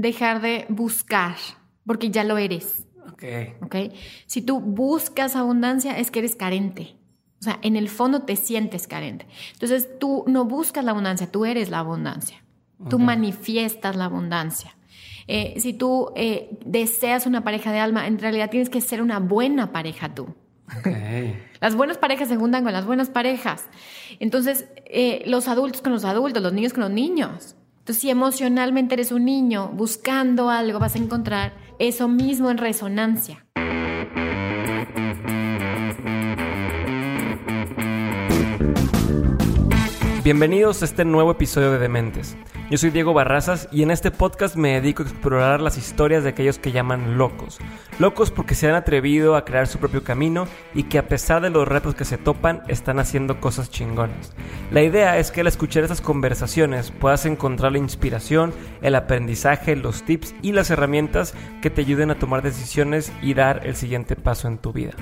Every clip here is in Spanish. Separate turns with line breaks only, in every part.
dejar de buscar, porque ya lo eres.
Ok.
¿ok? Si tú buscas abundancia, es que eres carente. O sea, en el fondo te sientes carente. Entonces, tú no buscas la abundancia, tú eres la abundancia. Tú manifiestas la abundancia. Eh, si tú eh, deseas una pareja de alma, en realidad tienes que ser una buena pareja tú.
Ok.
Las buenas parejas se juntan con las buenas parejas. Entonces, eh, los adultos con los adultos, los niños con los niños. Entonces, si emocionalmente eres un niño buscando algo, vas a encontrar eso mismo en resonancia.
Bienvenidos a este nuevo episodio de Dementes. Yo soy Diego Barrazas y en este podcast me dedico a explorar las historias de aquellos que llaman locos. Locos porque se han atrevido a crear su propio camino y que a pesar de los retos que se topan, están haciendo cosas chingonas. La idea es que al escuchar estas conversaciones puedas encontrar la inspiración, el aprendizaje, los tips y las herramientas que te ayuden a tomar decisiones y dar el siguiente paso en tu vida.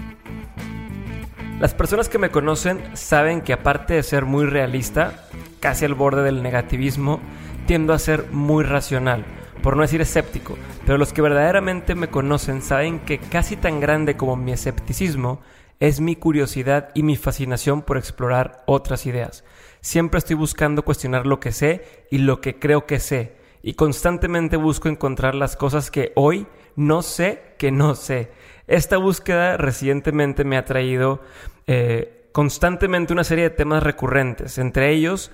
Las personas que me conocen saben que aparte de ser muy realista, casi al borde del negativismo, tiendo a ser muy racional, por no decir escéptico, pero los que verdaderamente me conocen saben que casi tan grande como mi escepticismo es mi curiosidad y mi fascinación por explorar otras ideas. Siempre estoy buscando cuestionar lo que sé y lo que creo que sé, y constantemente busco encontrar las cosas que hoy no sé que no sé. Esta búsqueda recientemente me ha traído eh, constantemente una serie de temas recurrentes, entre ellos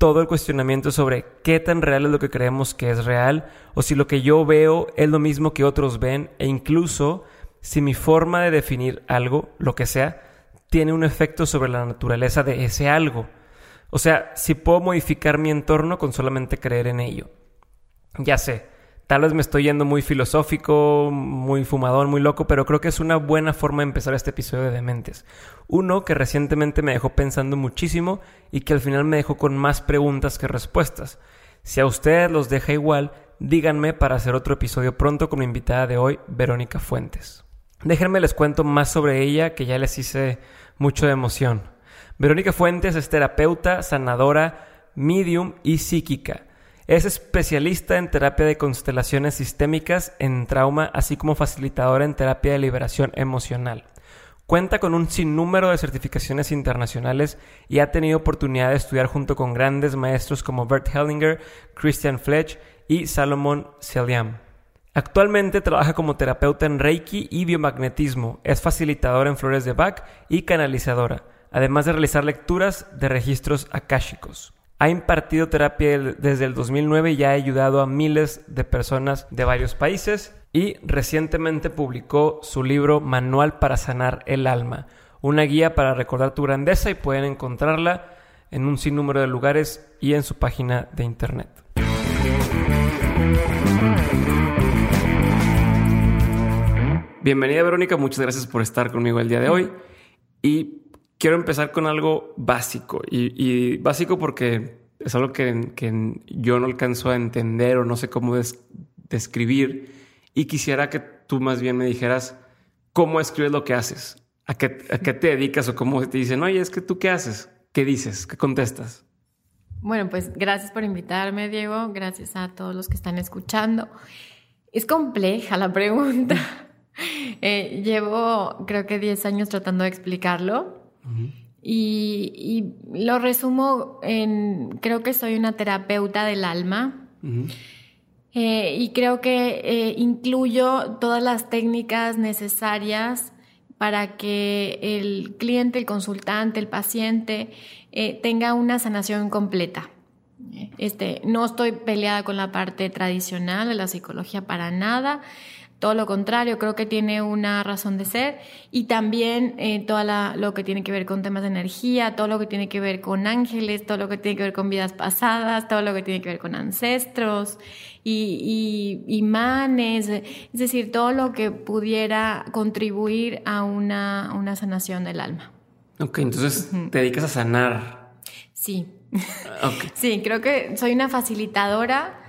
todo el cuestionamiento sobre qué tan real es lo que creemos que es real, o si lo que yo veo es lo mismo que otros ven, e incluso si mi forma de definir algo, lo que sea, tiene un efecto sobre la naturaleza de ese algo. O sea, si puedo modificar mi entorno con solamente creer en ello. Ya sé, tal vez me estoy yendo muy filosófico, muy fumador, muy loco, pero creo que es una buena forma de empezar este episodio de Dementes. Uno que recientemente me dejó pensando muchísimo y que al final me dejó con más preguntas que respuestas. Si a ustedes los deja igual, díganme para hacer otro episodio pronto con mi invitada de hoy, Verónica Fuentes. Déjenme les cuento más sobre ella que ya les hice mucho de emoción. Verónica Fuentes es terapeuta, sanadora, medium y psíquica. Es especialista en terapia de constelaciones sistémicas en trauma, así como facilitadora en terapia de liberación emocional. Cuenta con un sinnúmero de certificaciones internacionales y ha tenido oportunidad de estudiar junto con grandes maestros como Bert Hellinger, Christian Fletch y Salomon Seliam. Actualmente trabaja como terapeuta en Reiki y biomagnetismo, es facilitadora en flores de Bach y canalizadora, además de realizar lecturas de registros akáshicos. Ha impartido terapia desde el 2009 y ha ayudado a miles de personas de varios países. Y recientemente publicó su libro Manual para sanar el alma, una guía para recordar tu grandeza y pueden encontrarla en un sinnúmero de lugares y en su página de internet. Bienvenida Verónica, muchas gracias por estar conmigo el día de hoy. Y quiero empezar con algo básico y, y básico porque es algo que, que, yo no alcanzo a entender o no sé cómo des, describir y quisiera que tú más bien me dijeras cómo escribes lo que haces, a qué, a qué te dedicas o cómo te dicen, oye, es que tú qué haces, qué dices, qué contestas.
Bueno, pues gracias por invitarme, Diego. Gracias a todos los que están escuchando. Es compleja la pregunta. eh, llevo, creo que 10 años tratando de explicarlo. Uh -huh. y, y, lo resumo en, creo que soy una terapeuta del alma. Uh -huh. eh, y creo que eh, incluyo todas las técnicas necesarias para que el cliente, el consultante, el paciente eh, tenga una sanación completa. Este, no estoy peleada con la parte tradicional de la psicología para nada. Todo lo contrario, creo que tiene una razón de ser y también eh, todo lo que tiene que ver con temas de energía, todo lo que tiene que ver con ángeles, todo lo que tiene que ver con vidas pasadas, todo lo que tiene que ver con ancestros y, y imanes, es decir, todo lo que pudiera contribuir a una, una sanación del alma.
Ok, entonces uh -huh. te dedicas a sanar.
Sí. Okay. Sí, creo que soy una facilitadora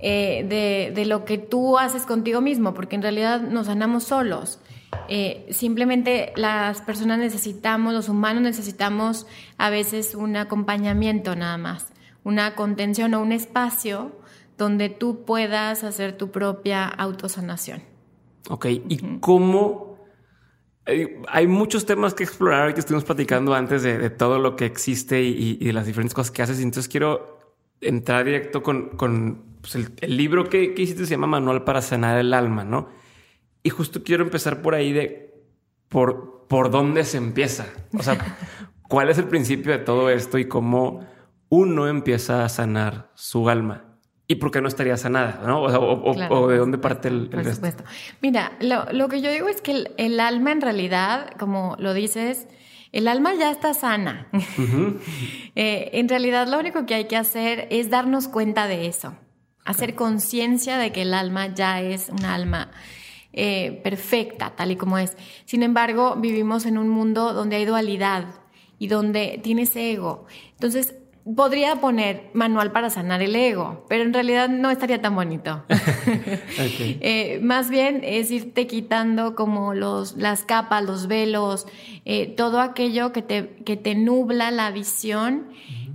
eh, de, de, lo que tú haces contigo mismo, porque en realidad nos sanamos solos. Eh, simplemente las personas necesitamos, los humanos necesitamos a veces un acompañamiento nada más, una contención o un espacio donde tú puedas hacer tu propia autosanación.
Ok, ¿y cómo? Hay muchos temas que explorar que estuvimos platicando antes de, todo lo que existe y, de las diferentes cosas que haces. Entonces quiero entrar directo con, pues, el, libro que, que, hiciste se llama Manual para sanar el alma, ¿no? Y justo quiero empezar por ahí de por, por dónde se empieza. O sea, cuál es el principio de todo esto y cómo uno empieza a sanar su alma. ¿Y por qué no estaría sanada? ¿no? O, de dónde parte el,
Por supuesto. Mira, lo, que yo digo es que el, alma en realidad, como lo dices, el alma ya está sana. Eh, en realidad lo único que hay que hacer es darnos cuenta de eso, hacer conciencia de que el alma ya es un alma eh, perfecta, tal y como es. Sin embargo, vivimos en un mundo donde hay dualidad y donde tienes ego. Entonces, podría poner manual para sanar el ego, pero en realidad no estaría tan bonito. Eh, más bien es irte quitando como los, las capas, los velos, eh, todo aquello que te, que te nubla la visión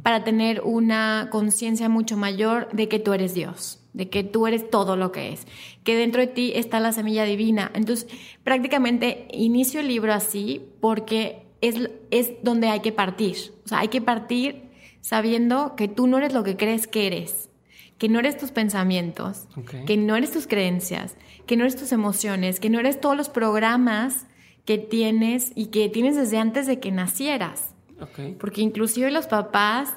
para tener una conciencia mucho mayor de que tú eres Dios de que tú eres todo lo que es, que dentro de ti está la semilla divina. Entonces, prácticamente inicio el libro así porque es, es donde hay que partir. O sea, hay que partir sabiendo que tú no eres lo que crees que eres, que no eres tus pensamientos, que no eres tus creencias, que no eres tus emociones, que no eres todos los programas que tienes y que tienes desde antes de que nacieras. Porque inclusive los papás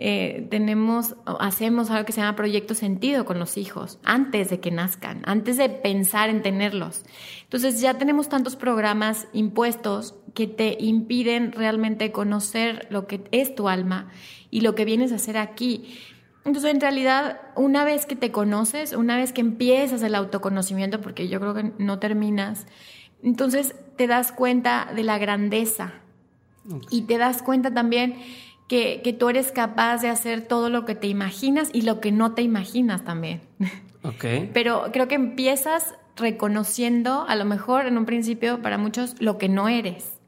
eh, tenemos, hacemos algo que se llama proyecto sentido con los hijos, antes de que nazcan, antes de pensar en tenerlos. Entonces ya tenemos tantos programas impuestos que te impiden realmente conocer lo que es tu alma y lo que vienes a hacer aquí. Entonces, en realidad, una vez que te conoces, una vez que empiezas el autoconocimiento, porque yo creo que no terminas, entonces te das cuenta de la grandeza y te das cuenta también que, que, tú eres capaz de hacer todo lo que te imaginas y lo que no te imaginas también.
Ok.
Pero creo que empiezas reconociendo, a lo mejor en un principio para muchos, lo que no eres.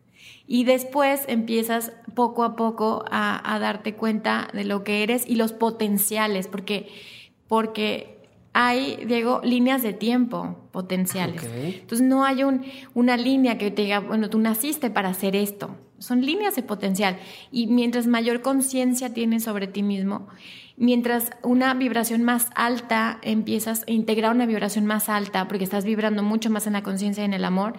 Y después empiezas poco a poco a, a darte cuenta de lo que eres y los potenciales, porque, porque hay, Diego, líneas de tiempo potenciales. Entonces no hay un, una línea que te diga, bueno, tú naciste para hacer esto. Son líneas de potencial. Y mientras mayor conciencia tienes sobre ti mismo, mientras una vibración más alta empiezas a integrar una vibración más alta, porque estás vibrando mucho más en la conciencia y en el amor,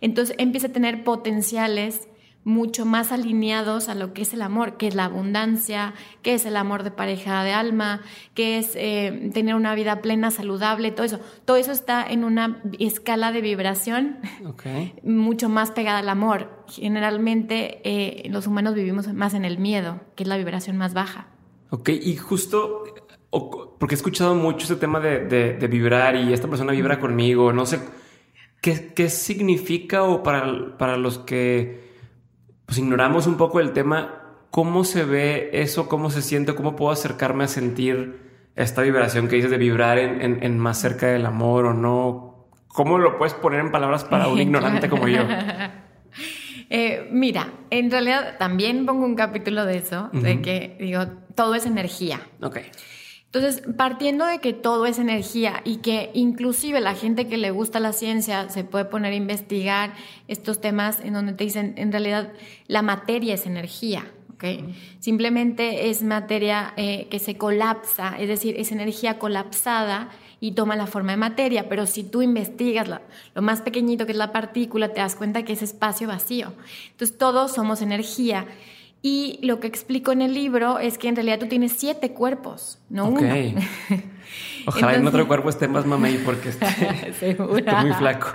entonces empieza a tener potenciales mucho más alineados a lo que es el amor, que es la abundancia, que es el amor de pareja de alma, que es eh, tener una vida plena, saludable, todo eso. Todo eso está en una escala de vibración mucho más pegada al amor. Generalmente eh, los humanos vivimos más en el miedo, que es la vibración más baja.
Ok, y justo porque he escuchado mucho ese tema de, vibrar y esta persona vibra conmigo, no sé, ¿qué, qué significa o para, para los que pues ignoramos un poco el tema, ¿cómo se ve eso? ¿Cómo se siente? ¿Cómo puedo acercarme a sentir esta vibración que dices de vibrar en, más cerca del amor o no? ¿Cómo lo puedes poner en palabras para un ignorante como yo?
Eh, mira, en realidad también pongo un capítulo de eso, de que digo, todo es energía.
Ok.
Entonces, partiendo de que todo es energía y que inclusive la gente que le gusta la ciencia se puede poner a investigar estos temas en donde te dicen, en realidad la materia es energía. ¿okay? Simplemente es materia eh, que se colapsa, es decir, es energía colapsada y toma la forma de materia, pero si tú investigas lo más pequeñito que es la partícula, te das cuenta que es espacio vacío. Entonces todos somos energía. Y lo que explico en el libro es que en realidad tú tienes siete cuerpos, no uno.
Ojalá en otro cuerpo esté más mamey porque esté, muy flaco.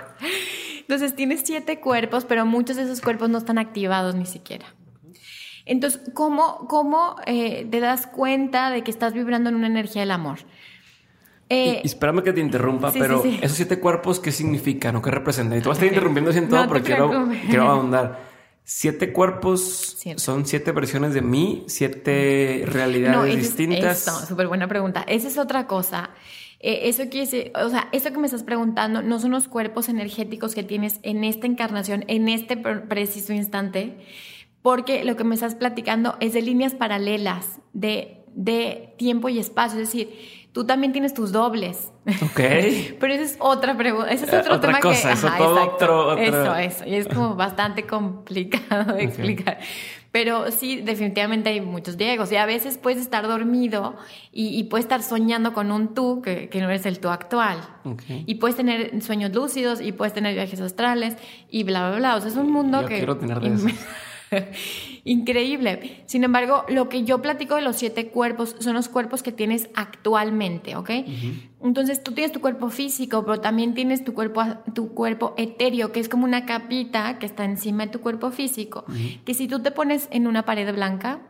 Entonces tienes siete cuerpos, pero muchos de esos cuerpos no están activados ni siquiera. Entonces, ¿cómo, cómo eh, te das cuenta de que estás vibrando en una energía del amor?
Eh, y, espérame que te interrumpa, pero esos siete cuerpos, ¿qué significan o qué representan? Y tú vas a estar interrumpiendo en todo porque quiero, quiero ahondar. Siete cuerpos son siete versiones de mí, siete realidades distintas.
No, súper buena pregunta. Esa es otra cosa. Eh, eso quiere decir, o sea, eso que me estás preguntando no son los cuerpos energéticos que tienes en esta encarnación, en este preciso instante, porque lo que me estás platicando es de líneas paralelas, de, de tiempo y espacio. Es decir, Tú también tienes tus dobles.
Ok.
Pero esa es otra pregunta, ese es otro
Otra
tema
cosa,
que...
eso todo otro- otro-
Eso, eso. Y es como bastante complicado de explicar. Pero sí, definitivamente hay muchos Diegos. Y a veces puedes estar dormido y, y puedes estar soñando con un tú que, que no eres el tú actual.
Ok.
Y puedes tener sueños lúcidos y puedes tener viajes astrales y bla, bla, bla. O sea, es un mundo
Yo
que...
quiero tener de esos.
Increíble. Sin embargo, lo que yo platico de los siete cuerpos son los cuerpos que tienes actualmente, ¿ok? Entonces tú tienes tu cuerpo físico, pero también tienes tu cuerpo, tu cuerpo etéreo, que es como una capita que está encima de tu cuerpo físico, que si tú te pones en una pared blanca,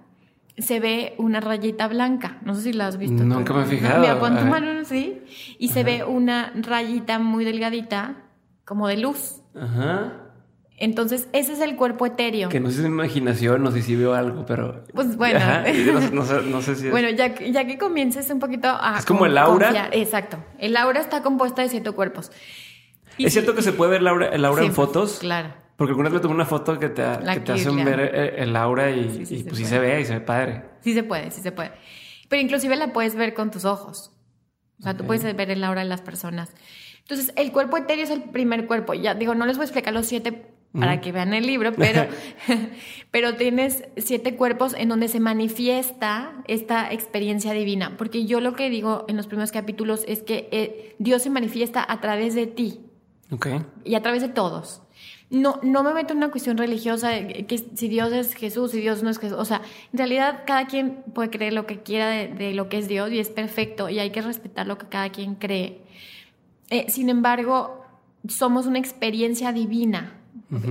se ve una rayita blanca. No sé si la has visto.
Nunca
tú.
me he fijado.
Mira, pon tu mano así y se ve una rayita muy delgadita, como de luz.
Ajá.
Entonces, ese es el cuerpo etéreo.
Que no sé si es mi imaginación o si sí veo algo, pero.
Pues bueno.
Ajá, no, sé- no sé, no sé si es.
Bueno, ya, que- ya que comiences un poquito a...
Es como el aura.
confiar- Exacto. El aura está compuesta de siete cuerpos. Y
¿Es
sí-
cierto que se puede ver el aura, el aura
Sí,
en fotos?
Claro.
Porque alguna vez me tomé una foto que te, que te hacen ver el, el aura y,
Sí,
pues sí se ve y se ve padre.
Sí se puede, sí se puede. Pero inclusive la puedes ver con tus ojos. O sea, tú puedes ver el aura de las personas. Entonces, el cuerpo etéreo es el primer cuerpo. Ya digo, no les voy a explicar los siete para que vean el libro, pero, pero tienes siete cuerpos en donde se manifiesta esta experiencia divina. Porque yo lo que digo en los primeros capítulos es que eh, Dios se manifiesta a través de ti
Ok.
y a través de todos. No, no me meto en una cuestión religiosa que si Dios es Jesús y Dios no es Jesús. O sea, en realidad cada quien puede creer lo que quiera de, de lo que es Dios y es perfecto y hay que respetar lo que cada quien cree. Eh, sin embargo, somos una experiencia divina.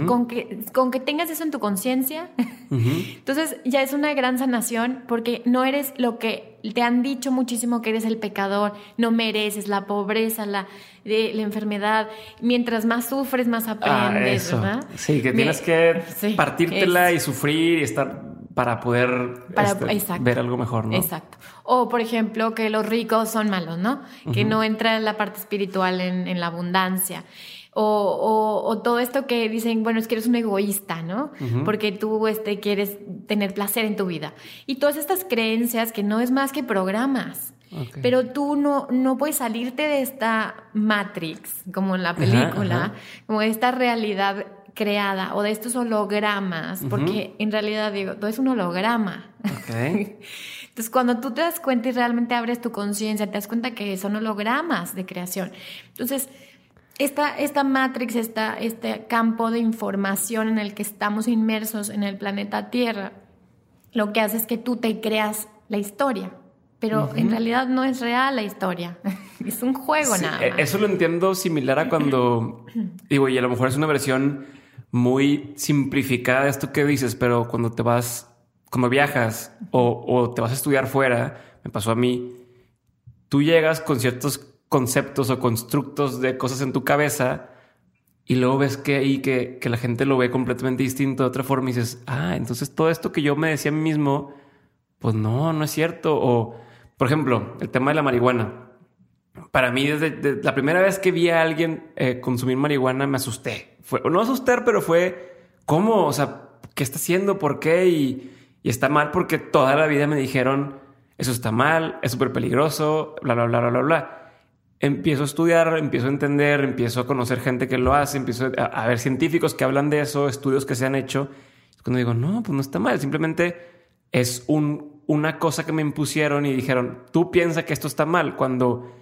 Con, que, con que tengas eso en tu conciencia, entonces ya es una gran sanación porque no eres lo que te han dicho muchísimo que eres el pecador, no mereces la pobreza, la, de, la enfermedad. Mientras más sufres, más
Ah,
aprendes. ¿verdad?
Sí, que tienes que
sí,
partírtela
es-
y sufrir y estar para poder
Para-
este,
exacto.
ver algo mejor, ¿no?
Exacto. O, por ejemplo, que los ricos son malos, ¿no? Que no entra la parte espiritual en, en la abundancia. O, o- o todo esto que dicen, bueno, es que eres un egoísta, ¿no?
Ujú.
Porque tú este, quieres tener placer en tu vida. Y todas estas creencias que no es más que programas.
Ok.
Pero tú no, no puedes salirte de esta Matrix, como en la
Ajá,
película,
ajá.
como de esta realidad creada o de estos hologramas, porque en realidad digo, todo es un holograma.
Ok.
Entonces, cuando tú te das cuenta y realmente abres tu conciencia, te das cuenta que son hologramas de creación. Entonces, esta, esta matrix, esta, este campo de información en el que estamos inmersos en el planeta Tierra, lo que hace es que tú te creas la historia. Pero en realidad no es real la historia. es un juego
Sí,
nada más.
Eso lo entiendo similar a cuando, digo, y a lo mejor es una versión muy simplificada de esto que dices, pero cuando te vas, cuando viajas o, o te vas a estudiar fuera, me pasó a mí, tú llegas con ciertos conceptos o constructos de cosas en tu cabeza y luego ves que ahí que, que la gente lo ve completamente distinto de otra forma y dices, ah, entonces todo esto que yo me decía a mí mismo, pues no, no es cierto. O, por ejemplo, el tema de la marihuana. Para mí, desde, de- la primera vez que vi a alguien eh, consumir marihuana, me asusté. Fue, no asustar, pero fue, ¿cómo? O sea, ¿qué está haciendo? ¿Por qué? Y, y está mal porque toda la vida me dijeron, eso está mal, es súper peligroso, bla, bla, bla, bla, bla, bla. Empiezo a estudiar, empiezo a entender, empiezo a conocer gente que lo hace, empiezo a, a ver científicos que hablan de eso, estudios que se han hecho. Cuando digo, no, pues no está mal, simplemente es un, una cosa que me impusieron y dijeron, tú piensas que esto está mal. Cuando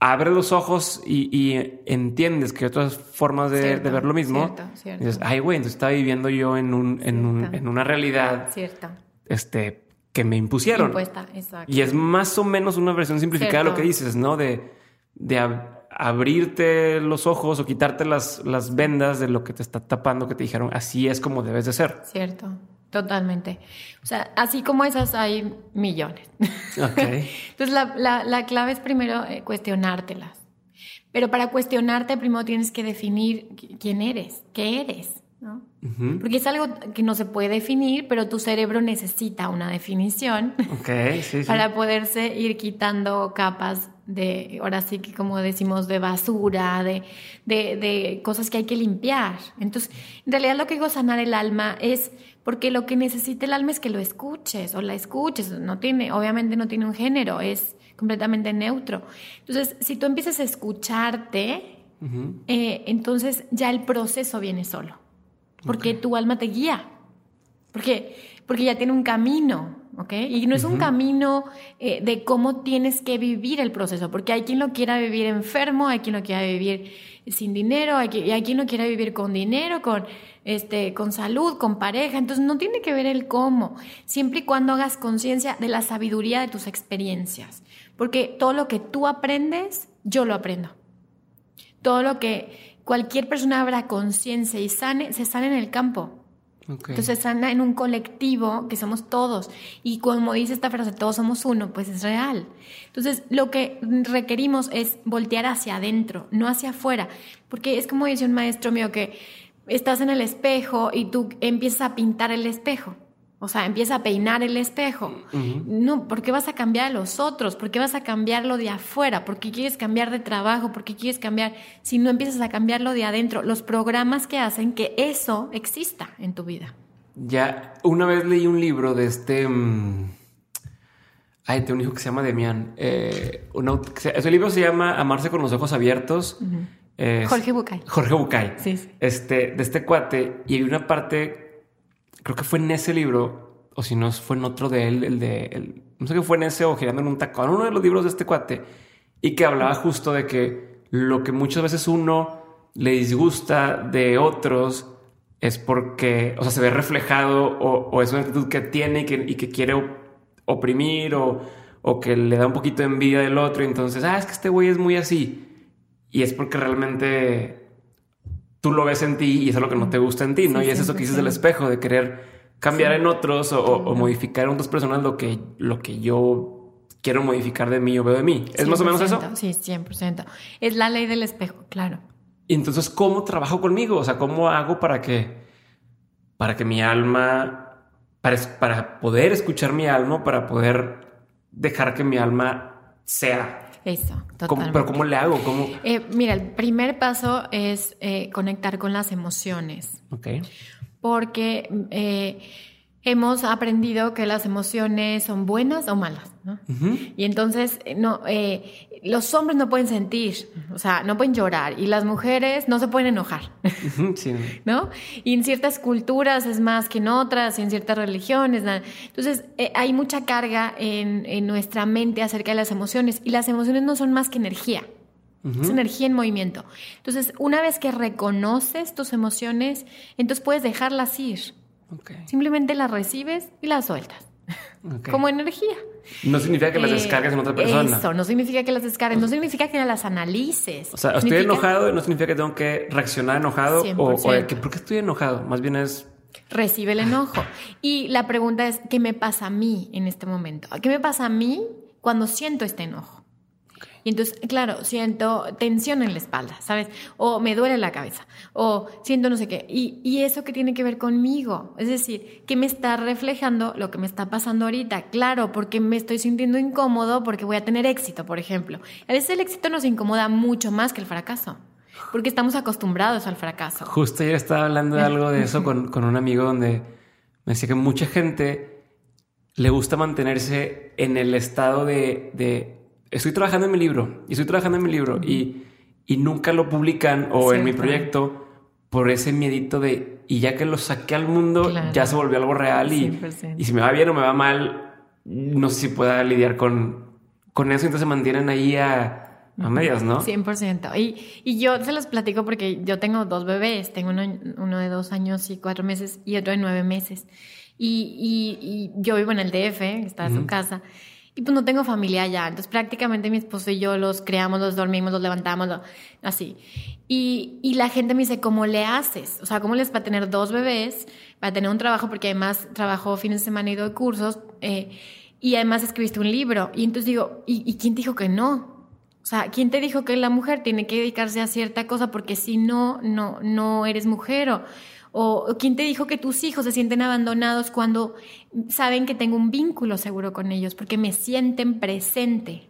abres los ojos y, y entiendes que hay otras formas de,
Cierto,
de ver lo mismo,
cierto, cierto.
dices, ay, güey, entonces estaba viviendo yo en, un, en, un- en una realidad
Cierto.
este, que me impusieron.
Impuesta, exacto.
Y es más o menos una versión simplificada de lo que dices, ¿no? De, de ab- abrirte los ojos o quitarte las, las vendas de lo que te está tapando, que te dijeron, así es como debes de ser.
Cierto, totalmente. O sea, así como esas hay millones.
Ok.
Entonces, la, la- la clave es primero eh, cuestionártelas. Pero para cuestionarte, primero tienes que definir qui- quién eres, qué eres, ¿no? Porque es algo que no se puede definir, pero tu cerebro necesita una definición para poderse ir quitando capas de, ahora sí que como decimos, de basura, de, de, de cosas que hay que limpiar. Entonces, en realidad lo que digo sanar el alma es porque lo que necesita el alma es que lo escuches o la escuches. No tiene, obviamente no tiene un género, es completamente neutro. Entonces, si tú empiezas a escucharte, eh, entonces ya el proceso viene solo, porque tu alma te guía, porque, porque ya tiene un camino. ¿ok? Y no es un camino eh, de cómo tienes que vivir el proceso, porque hay quien lo quiera vivir enfermo, hay quien lo quiera vivir sin dinero, hay quien, hay quien lo quiera vivir con dinero, con, este, con salud, con pareja, entonces no tiene que ver el cómo, siempre y cuando hagas conciencia de la sabiduría de tus experiencias, porque todo lo que tú aprendes, yo lo aprendo. Todo lo que cualquier persona abra conciencia y sane, se sane en el campo. Entonces sana en un colectivo que somos todos. Y como dice esta frase, todos somos uno, pues es real. Entonces lo que requerimos es voltear hacia adentro, no hacia afuera. Porque es como dice un maestro mío que estás en el espejo y tú empiezas a pintar el espejo. O sea, empieza a peinar el espejo. No, ¿por qué vas a cambiar a los otros? ¿Por qué vas a cambiar lo de afuera? ¿Por qué quieres cambiar de trabajo? ¿Por qué quieres cambiar? Si no empiezas a cambiar lo de adentro, los programas que hacen que eso exista en tu vida.
Ya, una vez leí un libro de este. Mm, ay, tengo un hijo que se llama Demian. Eh, ese libro se llama Amarse con los ojos abiertos.
Jorge Bucay.
Jorge Bucay.
Sí, sí.
Este, de este cuate. Y hay una parte creo que fue en ese libro, o si no fue en otro de él, el de, no sé qué fue en ese o girando en un tacón, uno de los libros de este cuate, y que hablaba justo de que lo que muchas veces uno le disgusta de otros es porque, o sea, se ve reflejado o, es una actitud que tiene y que, y que quiere oprimir o, o, que le da un poquito de envidia del otro. Entonces, ah, es que este güey es muy así. Y es porque realmente tú lo ves en ti y es lo que no te gusta en ti, ¿no? y es eso que dices del espejo, de querer cambiar en otros o, modificar en otras personas lo que, lo que yo quiero modificar de mí o veo de mí. ¿Es más o menos eso?
Sí, 100%. Es la ley del espejo, claro.
Y entonces, ¿cómo trabajo conmigo? O sea, ¿cómo hago para que, para que mi alma, para, para poder escuchar mi alma, para poder dejar que mi alma sea
eso,
totalmente. ¿Pero cómo le hago? ¿Cómo?
Eh, mira, el primer paso es eh, conectar con las emociones.
Ok.
Porque eh, hemos aprendido que las emociones son buenas o malas, ¿no? Y entonces, no, eh, los hombres no pueden sentir, o sea, no pueden llorar, y las mujeres no se pueden enojar, ¿no? Y en ciertas culturas es más que en otras, y en ciertas religiones, entonces eh, hay mucha carga en, en, nuestra mente acerca de las emociones, y las emociones no son más que energía. Es energía en movimiento. Entonces, una vez que reconoces tus emociones, entonces puedes dejarlas ir. Simplemente las recibes y las sueltas. Como energía.
No significa que las eh, descargues en otra persona.
Eso, no significa que las descargues, no significa que las analices.
O sea, estoy enojado y no significa que tengo que reaccionar enojado o, o que, ¿por qué estoy enojado? Más bien es...
Recibe el enojo. Y la pregunta es, ¿qué me pasa a mí en este momento? ¿Qué me pasa a mí cuando siento este enojo? Y entonces, claro, siento tensión en la espalda, ¿sabes? O me duele la cabeza, o siento no sé qué. Y, y eso que tiene que ver conmigo. Es decir, ¿qué me está reflejando lo que me está pasando ahorita? Claro, porque me estoy sintiendo incómodo porque voy a tener éxito, por ejemplo. A veces el éxito nos incomoda mucho más que el fracaso. Porque estamos acostumbrados al fracaso.
Justo yo estaba hablando de algo de eso con, con un amigo donde me decía que mucha gente le gusta mantenerse en el estado de estoy trabajando en mi libro y estoy trabajando en mi libro y, y nunca lo publican o en mi proyecto por ese miedito de y ya que lo saqué al mundo ya se volvió algo real y, y, si me va bien o me va mal no sé si pueda lidiar con, con eso entonces se mantienen ahí a, a medias, ¿no?
100%. Y, y yo se los platico porque yo tengo dos bebés, tengo uno, uno de dos años y cuatro meses y otro de nueve meses. Y, y, yo vivo en el DF, está en su casa. Y pues no tengo familia allá. Entonces prácticamente mi esposo y yo los creamos, los dormimos, los levantamos, así. Y, y la gente me dice, ¿cómo le haces? O sea, ¿cómo les para tener dos bebés, para tener un trabajo? Porque además trabajo fines de semana y doy cursos. Eh, y además escribiste un libro. Y entonces digo, ¿y, ¿y quién dijo que no? O sea, ¿quién te dijo que la mujer tiene que dedicarse a cierta cosa porque si no, no, no eres mujer? O, O, quién te dijo que tus hijos se sienten abandonados cuando saben que tengo un vínculo seguro con ellos, porque me sienten presente.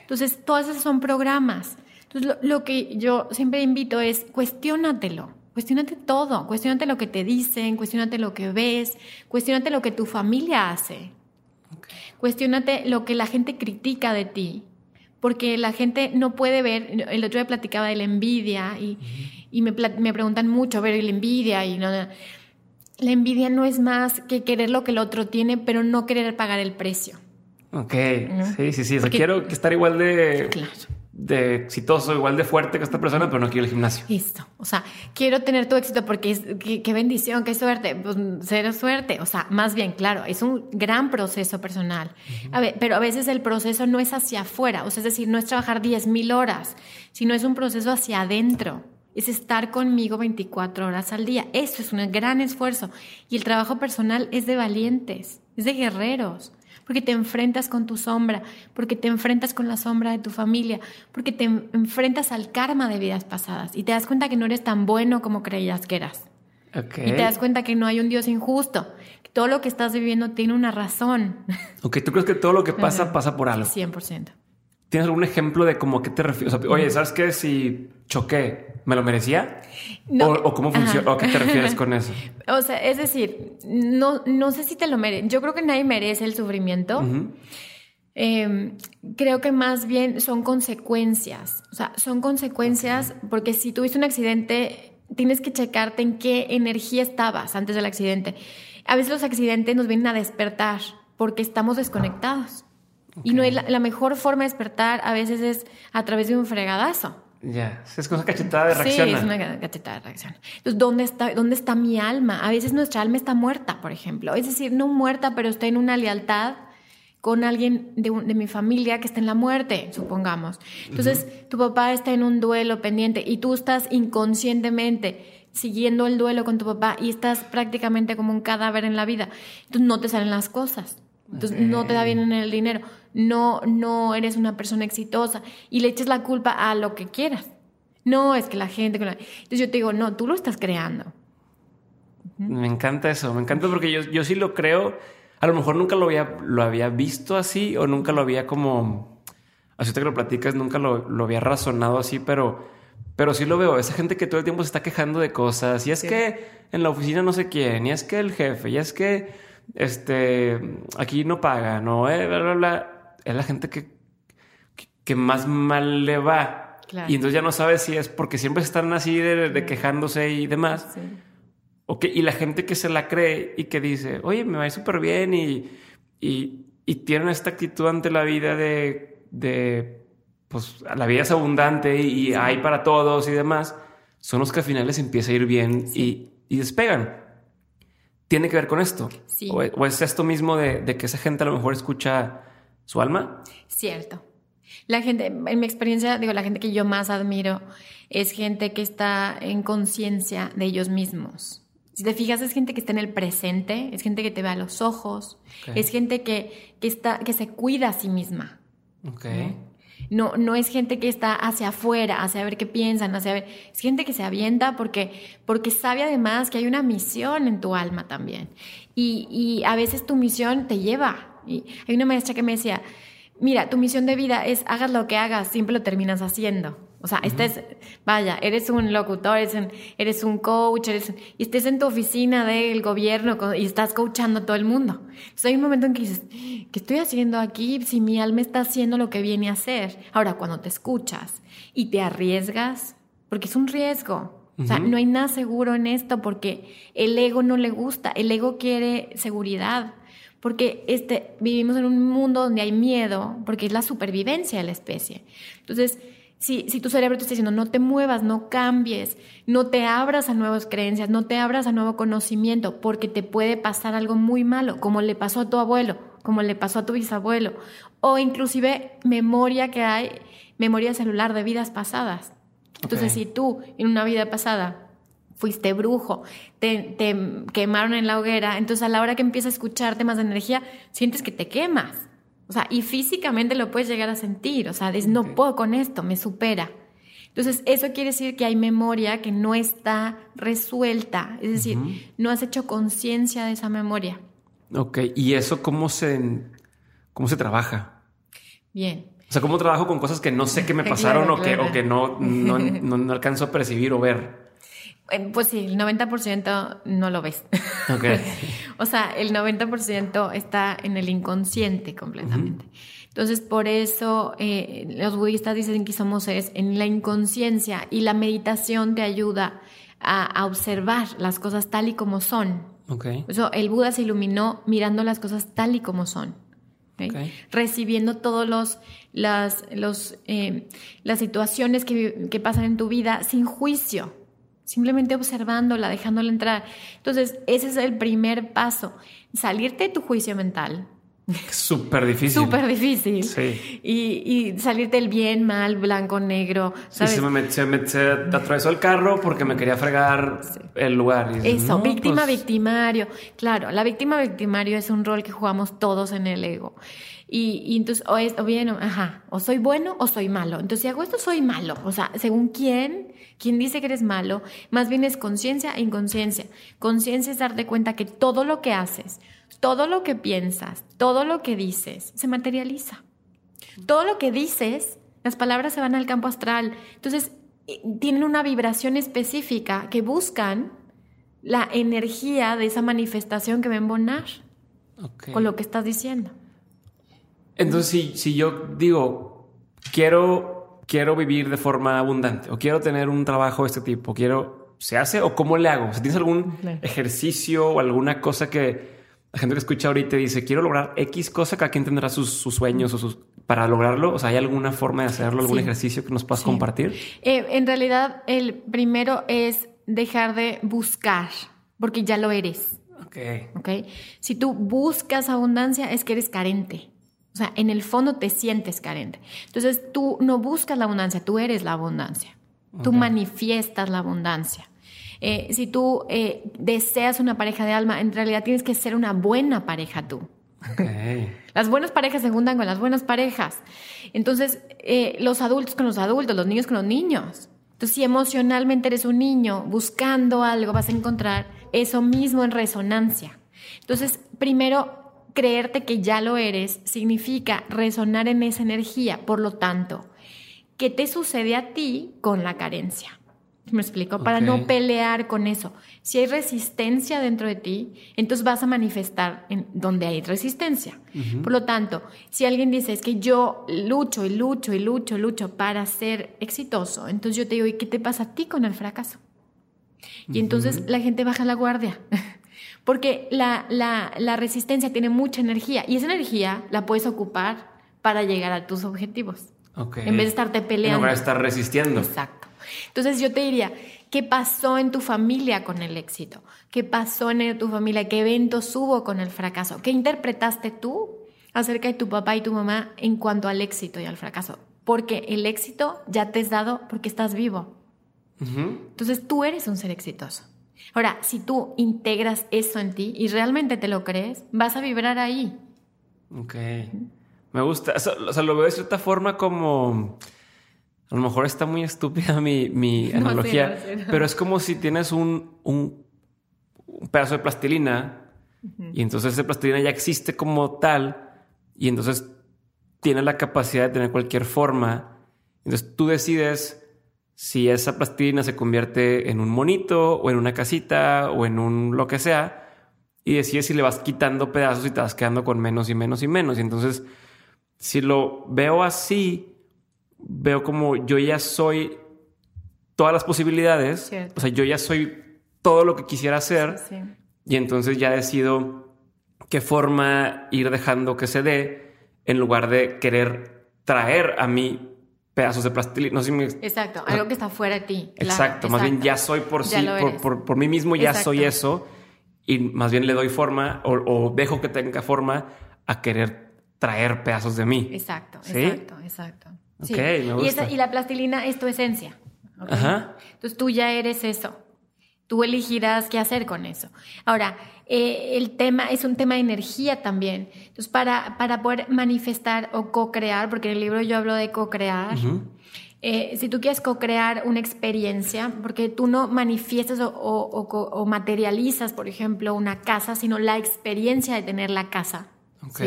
Entonces, todos esos son programas. Entonces, lo, lo, que yo siempre invito es cuestiónatelo. Cuestiónate todo, cuestiónate lo que te dicen, cuestiónate lo que ves, cuestiónate lo que tu familia hace. Cuestiónate lo que la gente critica de ti, porque la gente no puede ver, el otro día platicaba de la envidia y, y me, me, preguntan mucho, a ver, la envidia y no, la envidia no es más que querer lo que el otro tiene, pero no querer pagar el precio.
Ok, sí, sí, sí. quiero estar igual de, de exitoso, igual de fuerte que esta persona, pero no quiero el gimnasio.
Listo. O sea, quiero tener tu éxito porque es, qué, bendición, qué suerte. Pues cero suerte. O sea, más bien, claro, es un gran proceso personal. a ver, pero a veces el proceso no es hacia afuera. O sea, es decir, no es trabajar 10 mil horas, sino es un proceso hacia adentro. Es estar conmigo 24 horas al día. Eso es un gran esfuerzo. Y el trabajo personal es de valientes, es de guerreros porque te enfrentas con tu sombra, porque te enfrentas con la sombra de tu familia, porque te enfrentas al karma de vidas pasadas y te das cuenta que no eres tan bueno como creías que eras. Y te das cuenta que no hay un Dios injusto, que todo lo que estás viviendo tiene una razón.
Ok, ¿tú crees que todo lo que pasa pasa por algo?
100%.
¿Tienes algún ejemplo de cómo qué te refieres? oye, ¿sabes qué? Si choqué, ¿me lo merecía? O, cómo funciona? ¿O a qué te refieres con eso?
O sea, es decir, no, no sé si te lo merece. Yo creo que nadie merece el sufrimiento. Em, creo que más bien son consecuencias. O sea, son consecuencias porque si tuviste un accidente, tienes que checarte en qué energía estabas antes del accidente. A veces los accidentes nos vienen a despertar porque estamos desconectados. Y no es la, mejor forma de despertar a veces es a través de un fregadazo.
Ya, es una cachetada de reacción.
Sí, es una cachetada de reacción. Entonces, ¿dónde está, ¿dónde está mi alma? A veces nuestra alma está muerta, por ejemplo. Es decir, no muerta, pero está en una lealtad con alguien de, de mi familia que está en la muerte, supongamos. Entonces, tu papá está en un duelo pendiente y tú estás inconscientemente siguiendo el duelo con tu papá y estás prácticamente como un cadáver en la vida. Entonces, no te salen las cosas. Entonces no te da bien en el dinero, no, no eres una persona exitosa y le eches la culpa a lo que quieras. No, es que la gente... Entonces yo te digo, no, tú lo estás creando.
Me encanta eso, me encanta porque yo, yo sí lo creo. A lo mejor nunca lo había, lo había visto así o nunca lo había como... Así te que lo platicas, nunca lo, lo, había razonado así, pero, pero sí lo veo. Esa gente que todo el tiempo se está quejando de cosas. Y es que en la oficina no sé quién, y es que el jefe, y es que este, aquí no paga, no, eh, es la gente que, que más mal le va. Y entonces ya no sabes si es porque siempre están así de, quejándose y demás. O que, y la gente que se la cree y que dice, oye, me va súper bien y, y, y, tienen esta actitud ante la vida de, de pues la vida es abundante y hay para todos y demás, son los que al final les empieza a ir bien y, y despegan tiene que ver con esto. Sí. O, es esto mismo de, que esa gente a lo mejor escucha su alma.
Cierto. La gente, en mi experiencia, digo, la gente que yo más admiro es gente que está en conciencia de ellos mismos. Si te fijas, es gente que está en el presente, es gente que te ve a los ojos, es gente que, que, está, que se cuida a sí misma. No, no es gente que está hacia afuera, hacia ver qué piensan, hacia ver. Es gente que se avienta porque, porque sabe además que hay una misión en tu alma también. Y, y a veces tu misión te lleva. Y hay una maestra que me decía, mira, tu misión de vida es hagas lo que hagas, siempre lo terminas haciendo. O sea, estés, vaya, eres un locutor, eres un, eres un coach, eres, y estés en tu oficina del gobierno y estás coachando a todo el mundo. Entonces hay un momento en que dices, ¿qué estoy haciendo aquí si mi alma está haciendo lo que viene a hacer? Ahora, cuando te escuchas y te arriesgas, porque es un riesgo, o sea, no hay nada seguro en esto porque el ego no le gusta, el ego quiere seguridad, porque este, vivimos en un mundo donde hay miedo, porque es la supervivencia de la especie. Entonces, si, si tu cerebro te está diciendo no te muevas, no cambies, no te abras a nuevas creencias, no te abras a nuevo conocimiento, porque te puede pasar algo muy malo, como le pasó a tu abuelo, como le pasó a tu bisabuelo, o inclusive memoria que hay, memoria celular de vidas pasadas. Entonces, si tú en una vida pasada fuiste brujo, te, te, quemaron en la hoguera, entonces a la hora que empiezas a escuchar temas de energía, sientes que te quemas. O sea, y físicamente lo puedes llegar a sentir, o sea, dices, no puedo con esto, me supera. Entonces, eso quiere decir que hay memoria que no está resuelta, es decir, no has hecho conciencia de esa memoria.
Ok, ¿y eso cómo se, cómo se trabaja?
Bien.
O sea, ¿cómo trabajo con cosas que no sé que me pasaron o, Que, o que no, no, no, alcanzo a percibir o ver?
Pues sí, el 90% no lo ves. O sea, el 90% está en el inconsciente completamente. Entonces, por eso eh, los budistas dicen que somos seres en la inconsciencia y la meditación te ayuda a, observar las cosas tal y como son. Okay. Eso, el Buda se iluminó mirando las cosas tal y como son. Recibiendo todos los las los eh, las situaciones que, que pasan en tu vida sin juicio, simplemente observándola, dejándola entrar. Entonces, ese es el primer paso, salirte de tu juicio mental,
Súper difícil.
Súper difícil. Sí. Y, salirte el bien, mal, blanco, negro.
Sí, se me, se, atravesó el carro porque me quería fregar el lugar.
Eso, víctima, pues victimario. Claro, la víctima, victimario es un rol que jugamos todos en el ego. Y, entonces, o, es, o bien, ajá, o soy bueno o soy malo. Entonces, si hago esto, soy malo. O sea, según quién, quién dice que eres malo, más bien es conciencia e inconsciencia. Conciencia es darte cuenta que todo lo que haces, todo lo que piensas, todo lo que dices, se materializa. Todo lo que dices, las palabras se van al campo astral. Entonces, eh, tienen una vibración específica que buscan la energía de esa manifestación que va a embonar con lo que estás diciendo.
Entonces, si, si yo digo, quiero, quiero vivir de forma abundante o quiero tener un trabajo de este tipo, quiero, ¿se hace o cómo le hago? ¿Tienes algún ejercicio o alguna cosa que la gente que escucha ahorita dice, quiero lograr X cosa, cada quien tendrá sus, sueños o sus... Para lograrlo, o sea, ¿hay alguna forma de hacerlo, algún ejercicio que nos puedas compartir?
Eh, en realidad, el primero es dejar de buscar, porque ya lo eres. Ok. Ok. Si tú buscas abundancia, es que eres carente. O sea, en el fondo te sientes carente. Entonces, tú no buscas la abundancia, tú eres la abundancia. Tú manifiestas la abundancia. Eh, si tú eh, deseas una pareja de alma, en realidad tienes que ser una buena pareja tú. las buenas parejas se juntan con las buenas parejas. Entonces, eh, los adultos con los adultos, los niños con los niños. Entonces, si emocionalmente eres un niño buscando algo, vas a encontrar eso mismo en resonancia. Entonces, primero, creerte que ya lo eres significa resonar en esa energía. Por lo tanto, ¿qué te sucede a ti con la carencia? ¿Me explico? Para no pelear con eso. Si hay resistencia dentro de ti, entonces vas a manifestar en donde hay resistencia. Por lo tanto, si alguien dice es que yo lucho y lucho y lucho, lucho para ser exitoso, entonces yo te digo, ¿y qué te pasa a ti con el fracaso? Y entonces la gente baja la guardia. Porque la, la, resistencia tiene mucha energía y esa energía la puedes ocupar para llegar a tus objetivos. En vez de estarte peleando. En
lugar de estar resistiendo.
Exacto. Entonces yo te diría, ¿qué pasó en tu familia con el éxito? ¿Qué pasó en tu familia? ¿Qué eventos hubo con el fracaso? ¿Qué interpretaste tú acerca de tu papá y tu mamá en cuanto al éxito y al fracaso? Porque el éxito ya te has dado porque estás vivo. Entonces tú eres un ser exitoso. Ahora, si tú integras eso en ti y realmente te lo crees, vas a vibrar ahí.
Ok. Me gusta. O sea, lo veo de cierta forma como a lo mejor está muy estúpida mi, analogía, pero es como si tienes un, un, pedazo de plastilina y entonces esa plastilina ya existe como tal y entonces tiene la capacidad de tener cualquier forma. Entonces tú decides si esa plastilina se convierte en un monito o en una casita o en un lo que sea y decides si le vas quitando pedazos y te vas quedando con menos y menos y menos. Y entonces, si lo veo así, veo como yo ya soy todas las posibilidades. O sea, yo ya soy todo lo que quisiera hacer. Y entonces ya decido qué forma ir dejando que se dé en lugar de querer traer a mí pedazos de plastilina.
Exacto, algo que está fuera de ti.
Exacto, más bien ya soy por sí, por, por, mí mismo ya soy eso y más bien le doy forma o, dejo que tenga forma a querer traer pedazos de mí.
Exacto, exacto, exacto. Y, la plastilina es tu esencia. Entonces tú ya eres eso. Tú elegirás qué hacer con eso. Ahora, eh, el tema es un tema de energía también. Entonces, para, para poder manifestar o co-crear, porque en el libro yo hablo de co-crear, eh, si tú quieres co-crear una experiencia, porque tú no manifiestas o, materializas, por ejemplo, una casa, sino la experiencia de tener la casa.
Ok.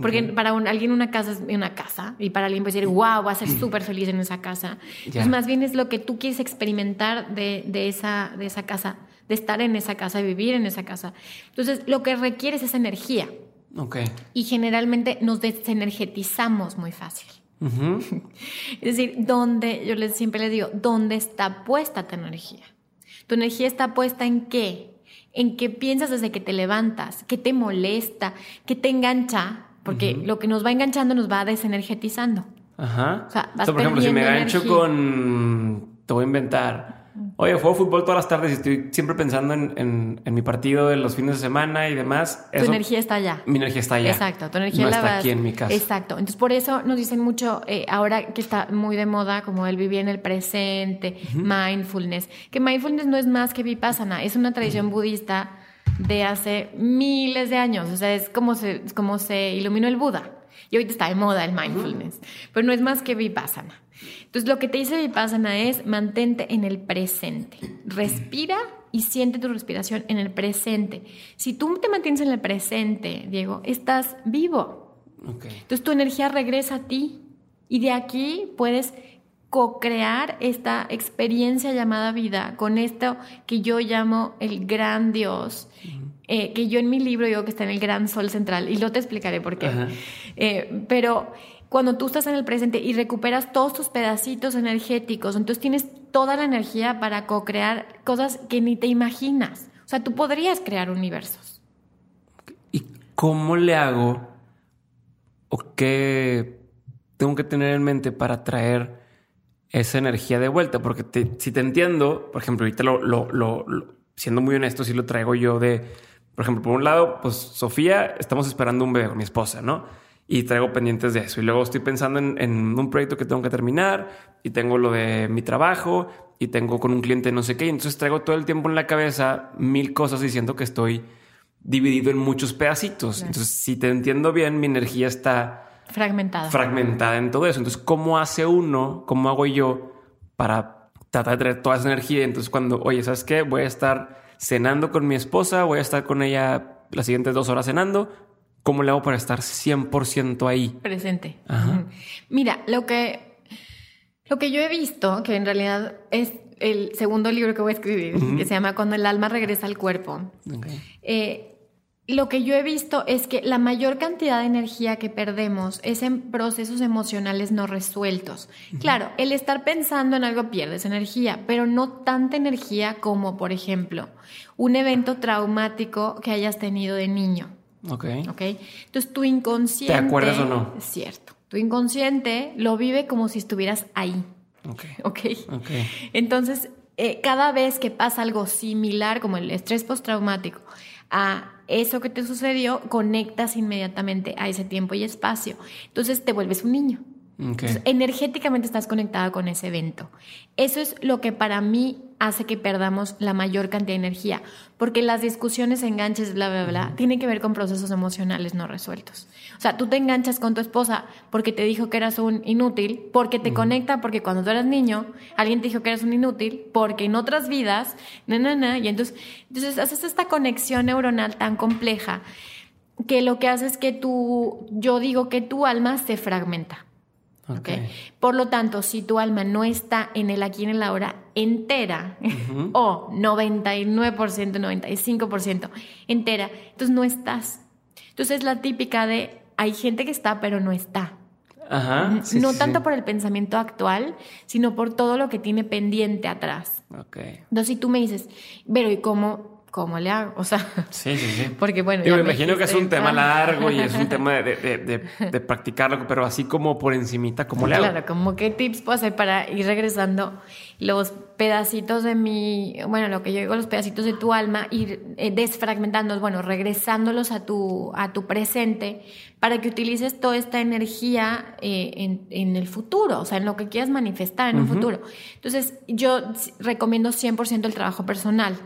Porque para alguien una casa es una casa y para alguien puede decir, wow, va a ser súper feliz en esa casa. Entonces, más bien es lo que tú quieres experimentar de, de, esa, de esa casa, de estar en esa casa, de vivir en esa casa. Entonces, lo que requiere es esa energía.
Okay.
Y generalmente nos desenergetizamos muy fácil. Es decir, donde, yo les, siempre les digo, ¿dónde está puesta tu energía? ¿Tu energía está puesta en qué? En qué piensas desde que te levantas, qué te molesta, qué te engancha, porque lo que nos va enganchando nos va desenergetizando.
Ajá. O sea, por ejemplo, si me engancho con, te voy a inventar, Oye, juego fútbol todas las tardes y estoy siempre pensando en, mi partido de los fines de semana y demás.
Tu energía está allá.
Mi energía está allá.
Exacto, tu energía
no está aquí en mi casa.
Exacto. Entonces, por eso nos dicen mucho, eh, ahora que está muy de moda, como el vivir en el presente, mindfulness, que mindfulness no es más que vipassana, es una tradición budista de hace miles de años. O sea, es como se, como se iluminó el Buda. Y ahorita está de moda el mindfulness. Pero no es más que vipassana. Entonces, lo que te dice Vipassana es mantente en el presente. Respira y siente tu respiración en el presente. Si tú te mantienes en el presente, Diego, estás vivo. Entonces, tu energía regresa a ti y de aquí puedes co-crear esta experiencia llamada vida con esto que yo llamo el gran Dios, eh, que yo en mi libro digo que está en el gran sol central y lo te explicaré por qué. Eh, pero cuando tú estás en el presente y recuperas todos tus pedacitos energéticos, entonces tienes toda la energía para co-crear cosas que ni te imaginas. O sea, tú podrías crear universos.
¿Y cómo le hago o qué tengo que tener en mente para traer esa energía de vuelta? Porque si te entiendo, por ejemplo, ahorita lo, siendo muy honesto, si lo traigo yo de, por ejemplo, por un lado, pues Sofía, estamos esperando un bebé, mi esposa, ¿no? y traigo pendientes de eso. Y luego estoy pensando en, un proyecto que tengo que terminar y tengo lo de mi trabajo y tengo con un cliente no sé qué. Y entonces traigo todo el tiempo en la cabeza mil cosas diciendo que estoy dividido en muchos pedacitos. Entonces, si te entiendo bien, mi energía está
fragmentada.
Fragmentada en todo eso. Entonces, ¿cómo hace uno? ¿Cómo hago yo para tratar de traer toda esa energía? Entonces, cuando, oye, ¿sabes qué? Voy a estar cenando con mi esposa, voy a estar con ella las siguientes dos horas cenando, ¿Cómo le hago para estar 100% ahí?
Presente. Mira, lo que, lo que yo he visto, que en realidad es el segundo libro que voy a escribir, que se llama Cuando el alma regresa al cuerpo. Eh, lo que yo he visto es que la mayor cantidad de energía que perdemos es en procesos emocionales no resueltos. Claro, el estar pensando en algo pierdes energía, pero no tanta energía como, por ejemplo, un evento traumático que hayas tenido de niño.
Ok.
Ok. Entonces tu inconsciente.
¿Te acuerdas o no?
Es cierto. Tu inconsciente lo vive como si estuvieras ahí.
Ok.
Ok.
okay.
Entonces, eh, cada vez que pasa algo similar, como el estrés postraumático, a eso que te sucedió, conectas inmediatamente a ese tiempo y espacio. Entonces te vuelves un niño energéticamente estás conectada con ese evento. Eso es lo que para mí hace que perdamos la mayor cantidad de energía, porque las discusiones, enganches, bla, bla, bla, tienen que ver con procesos emocionales no resueltos. O sea, tú te enganchas con tu esposa porque te dijo que eras un inútil, porque te conecta, porque cuando tú eras niño, alguien te dijo que eras un inútil, porque en otras vidas, na, na, na, y entonces, entonces haces esta conexión neuronal tan compleja que lo que hace es que tú, yo digo que tu alma se fragmenta. Okay. Por lo tanto, si tu alma no está en el aquí y en el ahora entera, o 99%, 95% entera, entonces no estás. Entonces es la típica de hay gente que está, pero no está.
Ajá,
no tanto por el pensamiento actual, sino por todo lo que tiene pendiente atrás.
Okay.
Entonces, si tú me dices, pero ¿y cómo ¿cómo le hago? O sea,
sí, sí, sí.
Porque bueno.
Yo me imagino que es un tema largo y es un tema de, practicarlo, pero así como por encimita, ¿cómo le hago?
Claro, como qué tips puedo hacer para ir regresando los pedacitos de mi, bueno, lo que yo digo, los pedacitos de tu alma, ir eh, desfragmentándolos, bueno, regresándolos a tu, a tu presente para que utilices toda esta energía eh, en, el futuro, o sea, en lo que quieras manifestar en un futuro. Entonces, yo recomiendo 100% el trabajo personal.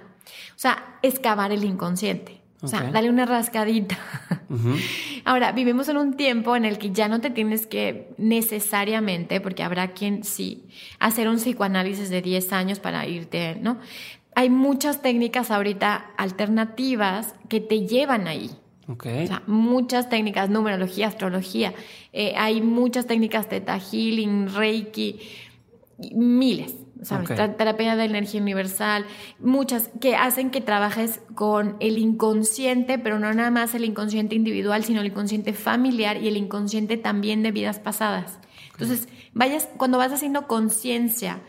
O sea, excavar el inconsciente. O sea, dale una rascadita. Ahora, vivimos en un tiempo en el que ya no te tienes que necesariamente, porque habrá quien sí, hacer un psicoanálisis de 10 años para irte, ¿no? Hay muchas técnicas ahorita alternativas que te llevan ahí.
Okay.
O sea, muchas técnicas, numerología, astrología, eh, hay muchas técnicas teta healing, reiki, miles. ¿Sabes? Terapia de energía universal, muchas que hacen que trabajes con el inconsciente, pero no nada más el inconsciente individual, sino el inconsciente familiar y el inconsciente también de vidas pasadas. Entonces, vayas, cuando vas haciendo conciencia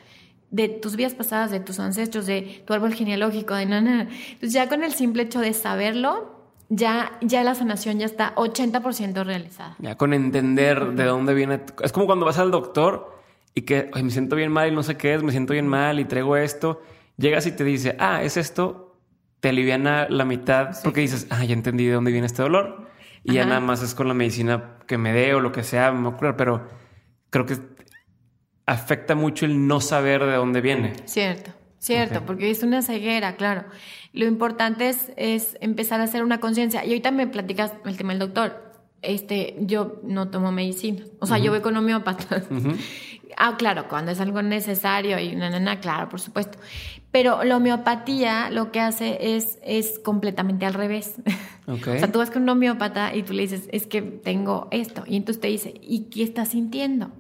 de tus vidas pasadas, de tus ancestros, de tu árbol genealógico, de nada, entonces ya con el simple hecho de saberlo, ya, ya la sanación ya está 80% realizada.
Ya con entender de dónde viene. Es como cuando vas al doctor y que me siento bien mal y no sé qué es, me siento bien mal y traigo esto, llegas y te dice, ah, es esto, te aliviana la mitad porque dices, ah, ya entendí de dónde viene este dolor y ya nada más es con la medicina que me dé o lo que sea, me ocurre, pero creo que afecta mucho el no saber de dónde viene.
Cierto, cierto, porque es una ceguera, claro. Lo importante es, es empezar a hacer una conciencia. Y ahorita me platicas el tema del doctor. Este, yo no tomo medicina. O sea, yo voy con homeópata. Ah, claro, cuando es algo necesario y na, na, claro, por supuesto. Pero la homeopatía lo que hace es, es completamente al revés. Okay. o sea, tú vas con un homeópata y tú le dices, es que tengo esto. Y entonces te dice, ¿y qué estás sintiendo?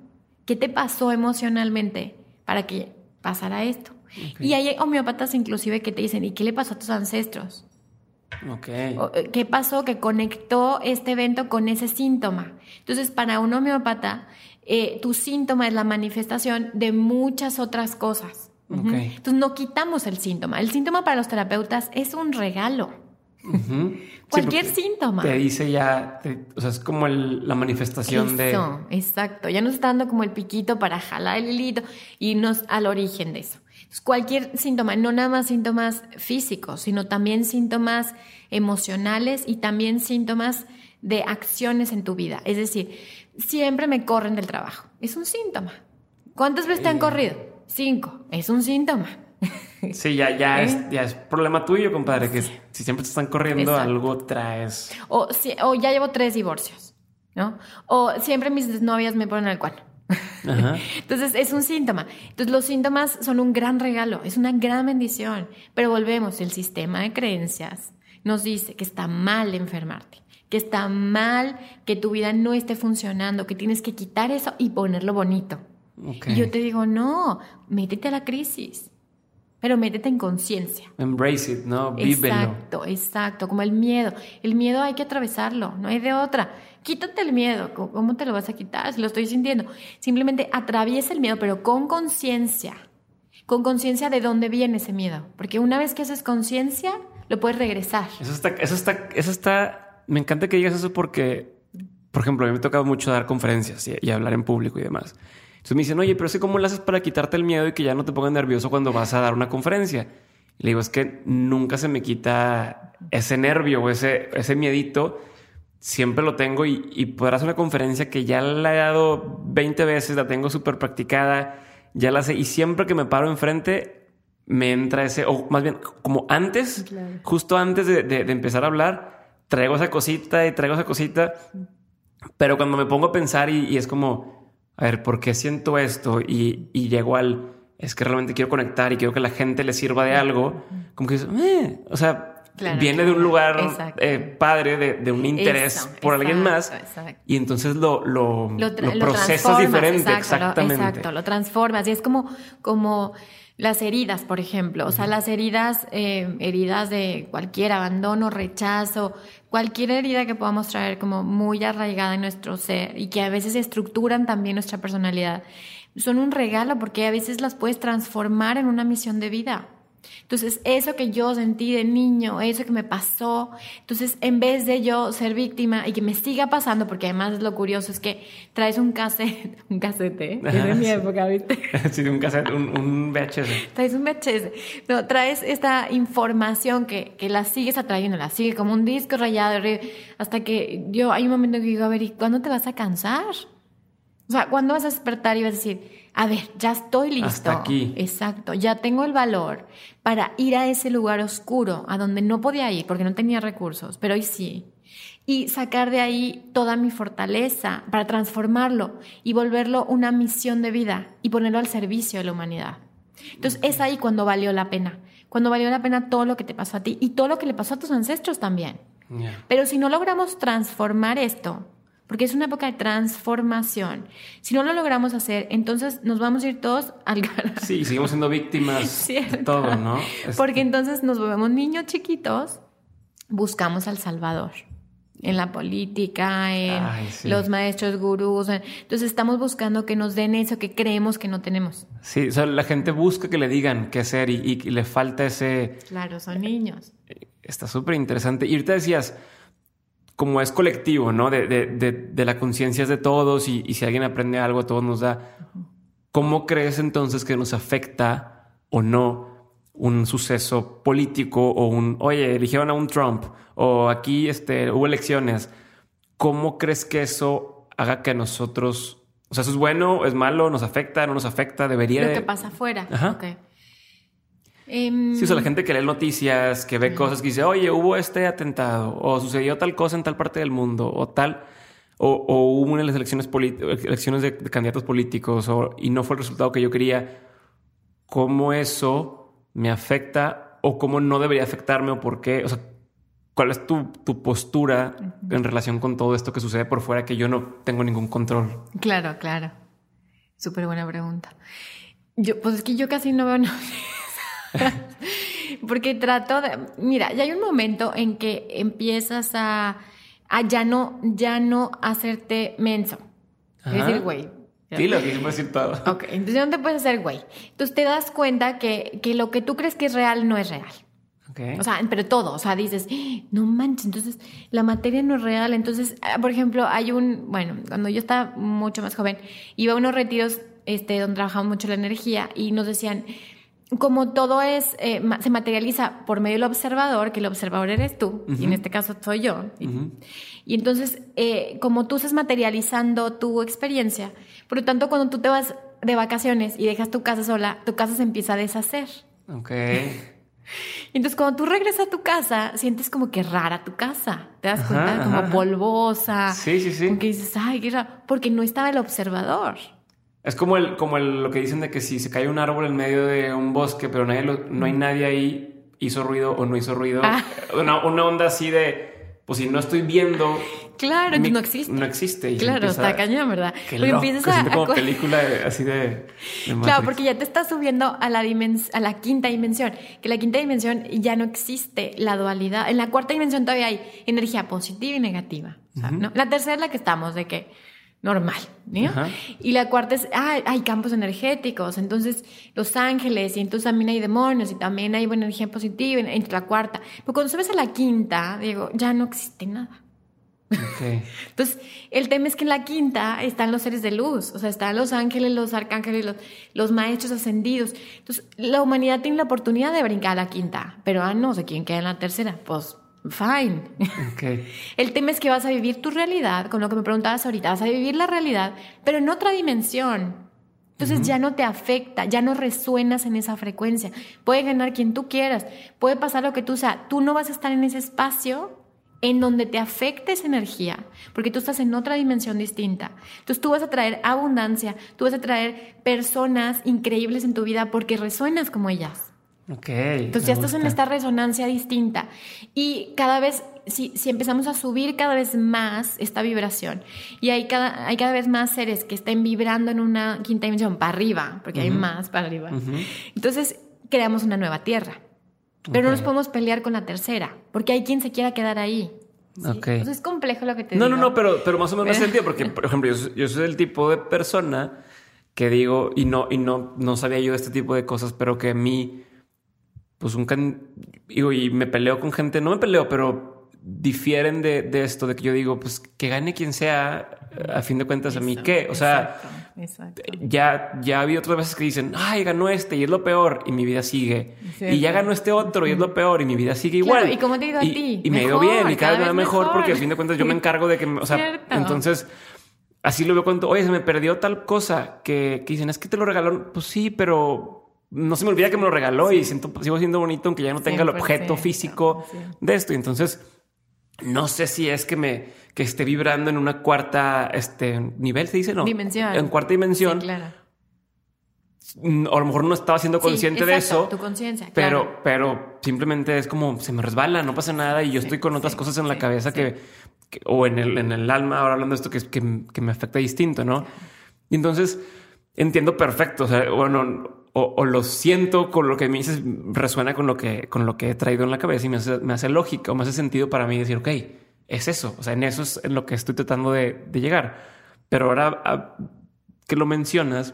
¿Qué te pasó emocionalmente para que pasara esto? Y hay homeópatas inclusive que te dicen, ¿y qué le pasó a tus ancestros?
Okay.
Eh, ¿Qué pasó que conectó este evento con ese síntoma? Entonces, para un homeópata, eh, tu síntoma es la manifestación de muchas otras cosas. Entonces no quitamos el síntoma. El síntoma para los terapeutas es un regalo. Cualquier síntoma.
Te dice ya, o sea, es como la manifestación de...
Eso, exacto. Ya nos está dando como el piquito para jalar el hilito y nos al origen de eso. cualquier síntoma, no nada más síntomas físicos, sino también síntomas emocionales y también síntomas de acciones en tu vida. Es decir, siempre me corren del trabajo. Es un síntoma. ¿Cuántas veces te han corrido? Cinco. Es un síntoma.
Sí, ya, ya, es, ¿Eh? ya es problema tuyo, compadre, que si siempre te están corriendo, algo traes.
O, o ya llevo tres divorcios, ¿no? O siempre mis novias me ponen al cual. Entonces es un síntoma. Entonces los síntomas son un gran regalo, es una gran bendición. Pero volvemos, el sistema de creencias nos dice que está mal enfermarte que está mal, que tu vida no esté funcionando, que tienes que quitar eso y ponerlo bonito. Y yo te digo, no, métete a la crisis, pero métete en conciencia.
Embrace it, ¿no?
Vívelo. Exacto, exacto, como el miedo. El miedo hay que atravesarlo, no hay de otra. Quítate el miedo, ¿cómo te lo vas a quitar si lo estoy sintiendo? Simplemente atraviesa el miedo, pero con conciencia. Con conciencia de dónde viene ese miedo. Porque una vez que haces conciencia, lo puedes regresar.
Eso está, eso está, eso está me encanta que digas eso porque, por ejemplo, a mí me tocado mucho dar conferencias y, hablar en público y demás. Entonces me dicen, oye, pero sé cómo lo haces para quitarte el miedo y que ya no te pongas nervioso cuando vas a dar una conferencia. Y le digo, es que nunca se me quita ese nervio o ese, ese miedito. Siempre lo tengo y, y podrás una conferencia que ya la he dado 20 veces, la tengo súper practicada, ya la sé. Y siempre que me paro enfrente, me entra ese, o más bien, como antes, justo antes de, de empezar a hablar, traigo esa cosita y traigo esa cosita, pero cuando me pongo a pensar y, es como, a ver, ¿por qué siento esto? Y, y, llego al, es que realmente quiero conectar y quiero que la gente le sirva de algo, como que, eh, o sea, viene de un lugar eh, padre, de, de, un interés por alguien más, y entonces lo, lo, lo, procesas diferente, exactamente.
exacto, lo transformas y es como, como las heridas, por ejemplo, o sea, las heridas, eh, heridas de cualquier abandono, rechazo, cualquier herida que podamos traer como muy arraigada en nuestro ser y que a veces estructuran también nuestra personalidad, son un regalo porque a veces las puedes transformar en una misión de vida. Entonces, eso que yo sentí de niño, eso que me pasó, entonces en vez de yo ser víctima y que me siga pasando, porque además lo curioso es que traes un cassette, un cassette, ¿eh? es de mi época, ¿viste?
sí, un cassette, un, VHS.
Traes un VHS. No, traes esta información que, que la sigues atrayendo, la sigue como un disco rayado, hasta que yo hay un momento que digo, a ver, ¿y cuándo te vas a cansar? O sea, ¿cuándo vas a despertar y vas a decir, a ver, ya estoy listo.
Hasta aquí.
Exacto, ya tengo el valor para ir a ese lugar oscuro, a donde no podía ir porque no tenía recursos, pero hoy sí. Y sacar de ahí toda mi fortaleza para transformarlo y volverlo una misión de vida y ponerlo al servicio de la humanidad. Entonces es ahí cuando valió la pena, cuando valió la pena todo lo que te pasó a ti y todo lo que le pasó a tus ancestros también. Pero si no logramos transformar esto, porque es una época de transformación. Si no lo logramos hacer, entonces nos vamos a ir todos al carajo.
Sí, seguimos siendo víctimas de todo, ¿no?
Porque entonces nos volvemos niños chiquitos, buscamos al Salvador. En la política, en los maestros gurús. Entonces estamos buscando que nos den eso que creemos que no tenemos.
Sí, o sea, la gente busca que le digan qué hacer y, y le falta ese...
Claro, son niños.
Está súper interesante. Y ahorita decías, como es colectivo, ¿no? De, de, de, la conciencia es de todos y, si alguien aprende algo, todos nos da. ¿Cómo crees entonces que nos afecta o no un suceso político o un, oye, eligieron a un Trump o aquí este, hubo elecciones? ¿Cómo crees que eso haga que nosotros, o sea, eso es bueno, es malo, nos afecta, no nos afecta, debería...
Lo que pasa afuera.
Ajá. Em, sí, o sea, la gente que lee noticias, que ve cosas que dice, oye, hubo este atentado, o sucedió tal cosa en tal parte del mundo, o tal, o, hubo una elecciones, elecciones de, candidatos políticos, o, y no fue el resultado que yo quería. ¿Cómo eso me afecta o cómo no debería afectarme o por qué? O sea, ¿cuál es tu, tu postura en relación con todo esto que sucede por fuera que yo no tengo ningún control?
Claro, claro. Súper buena pregunta. Yo, pues es que yo casi no veo Porque trato de, mira, ya hay un momento en que empiezas a, a ya no, ya no hacerte menso. Es decir, güey.
Dilo, que decir todo.
Ok, entonces no te puedes hacer güey. Entonces te das cuenta que, que lo que tú crees que es real no es real. Okay. O sea, pero todo, o sea, dices, no manches, entonces la materia no es real. Entonces, ah, por ejemplo, hay un, bueno, cuando yo estaba mucho más joven, iba a unos retiros este, donde trabajaba mucho la energía y nos decían, como todo es, eh, se materializa por medio del observador, que el observador eres tú, y en este caso soy yo. y, entonces, eh, como tú estás materializando tu experiencia, por lo tanto, cuando tú te vas de vacaciones y dejas tu casa sola, tu casa se empieza a deshacer.
Ok.
Entonces, cuando tú regresas a tu casa, sientes como que rara tu casa. Te das cuenta, como polvosa.
Sí, sí, sí.
Como que dices, ay, qué raro. Porque no estaba el observador.
Es como el, como el, lo que dicen de que si se cae un árbol en medio de un bosque, pero nadie no hay nadie ahí, hizo ruido o no hizo ruido. Ah. Una, onda así de, pues si no estoy viendo.
Claro, no existe.
No existe.
claro, está cañón, ¿verdad?
Que porque empiezas a, como película así de,
Claro, porque ya te estás subiendo a la, a la quinta dimensión. Que la quinta dimensión ya no existe la dualidad. En la cuarta dimensión todavía hay energía positiva y negativa. ¿no? La tercera es la que estamos, de que normal. ¿no? Y la cuarta es, ah, hay campos energéticos, entonces los ángeles, y entonces también hay demonios, y también hay buena energía positiva entre la cuarta. Pero cuando subes a la quinta, digo, ya no existe nada. entonces, el tema es que en la quinta están los seres de luz, o sea, están los ángeles, los arcángeles, los, los maestros ascendidos. Entonces, la humanidad tiene la oportunidad de brincar a la quinta, pero ah, no, sé quién queda en la tercera. Pues fine. El tema es que vas a vivir tu realidad, con lo que me preguntabas ahorita, vas a vivir la realidad, pero en otra dimensión. Entonces ya no te afecta, ya no resuenas en esa frecuencia. Puede ganar quien tú quieras, puede pasar lo que tú sea. Tú no vas a estar en ese espacio en donde te afecte esa energía, porque tú estás en otra dimensión distinta. Entonces tú vas a traer abundancia, tú vas a traer personas increíbles en tu vida porque resuenas como ellas.
Ok.
Entonces ya estás en esta resonancia distinta. Y cada vez, si, si, empezamos a subir cada vez más esta vibración, y hay cada, hay cada vez más seres que estén vibrando en una quinta dimensión para arriba, porque hay más para arriba. Entonces creamos una nueva tierra. Pero no nos podemos pelear con la tercera, porque hay quien se quiera quedar ahí. Entonces es complejo lo que te
no,
digo.
No, no, pero, pero más o menos sentido, porque, por ejemplo, yo, yo soy el tipo de persona que digo, y no, y no, no sabía yo de este tipo de cosas, pero que a mí pues un digo, y me peleo con gente, no me peleo, pero difieren de, de, esto, de que yo digo, pues que gane quien sea, a fin de cuentas, a mí qué, o sea, ya, ya ha habido otras veces que dicen, ay, ganó este y es lo peor, y mi vida sigue, y ya ganó este otro y es lo peor, y mi vida sigue igual.
¿Y cómo te ha ido a ti?
Y me ha ido bien, y cada, vez mejor, porque a fin de cuentas yo me encargo de que, o sea, entonces así lo veo cuando, oye, se me perdió tal cosa que, que dicen, es que te lo regaló. Pues sí, pero no se me olvida que me lo regaló y siento, sigo siendo bonito aunque ya no tenga el objeto físico de esto. Y entonces, no sé si es que me que esté vibrando en una cuarta este, nivel, se dice, ¿no?
Dimensión.
En cuarta dimensión.
claro.
Mm, a lo mejor no estaba siendo consciente de eso.
Tu conciencia.
Pero, pero simplemente es como se me resbala, no pasa nada y yo estoy con otras cosas en la cabeza que, o en el, en el alma, ahora hablando de esto, que, que, que me afecta distinto, ¿no? Y entonces entiendo perfecto. O sea, bueno, o, lo siento con lo que me dices, resuena con lo que, con lo que he traído en la cabeza y me hace, me hace lógica o me hace sentido para mí decir, ok, es eso. O sea, en eso es en lo que estoy tratando de, de llegar. Pero ahora ah, que lo mencionas,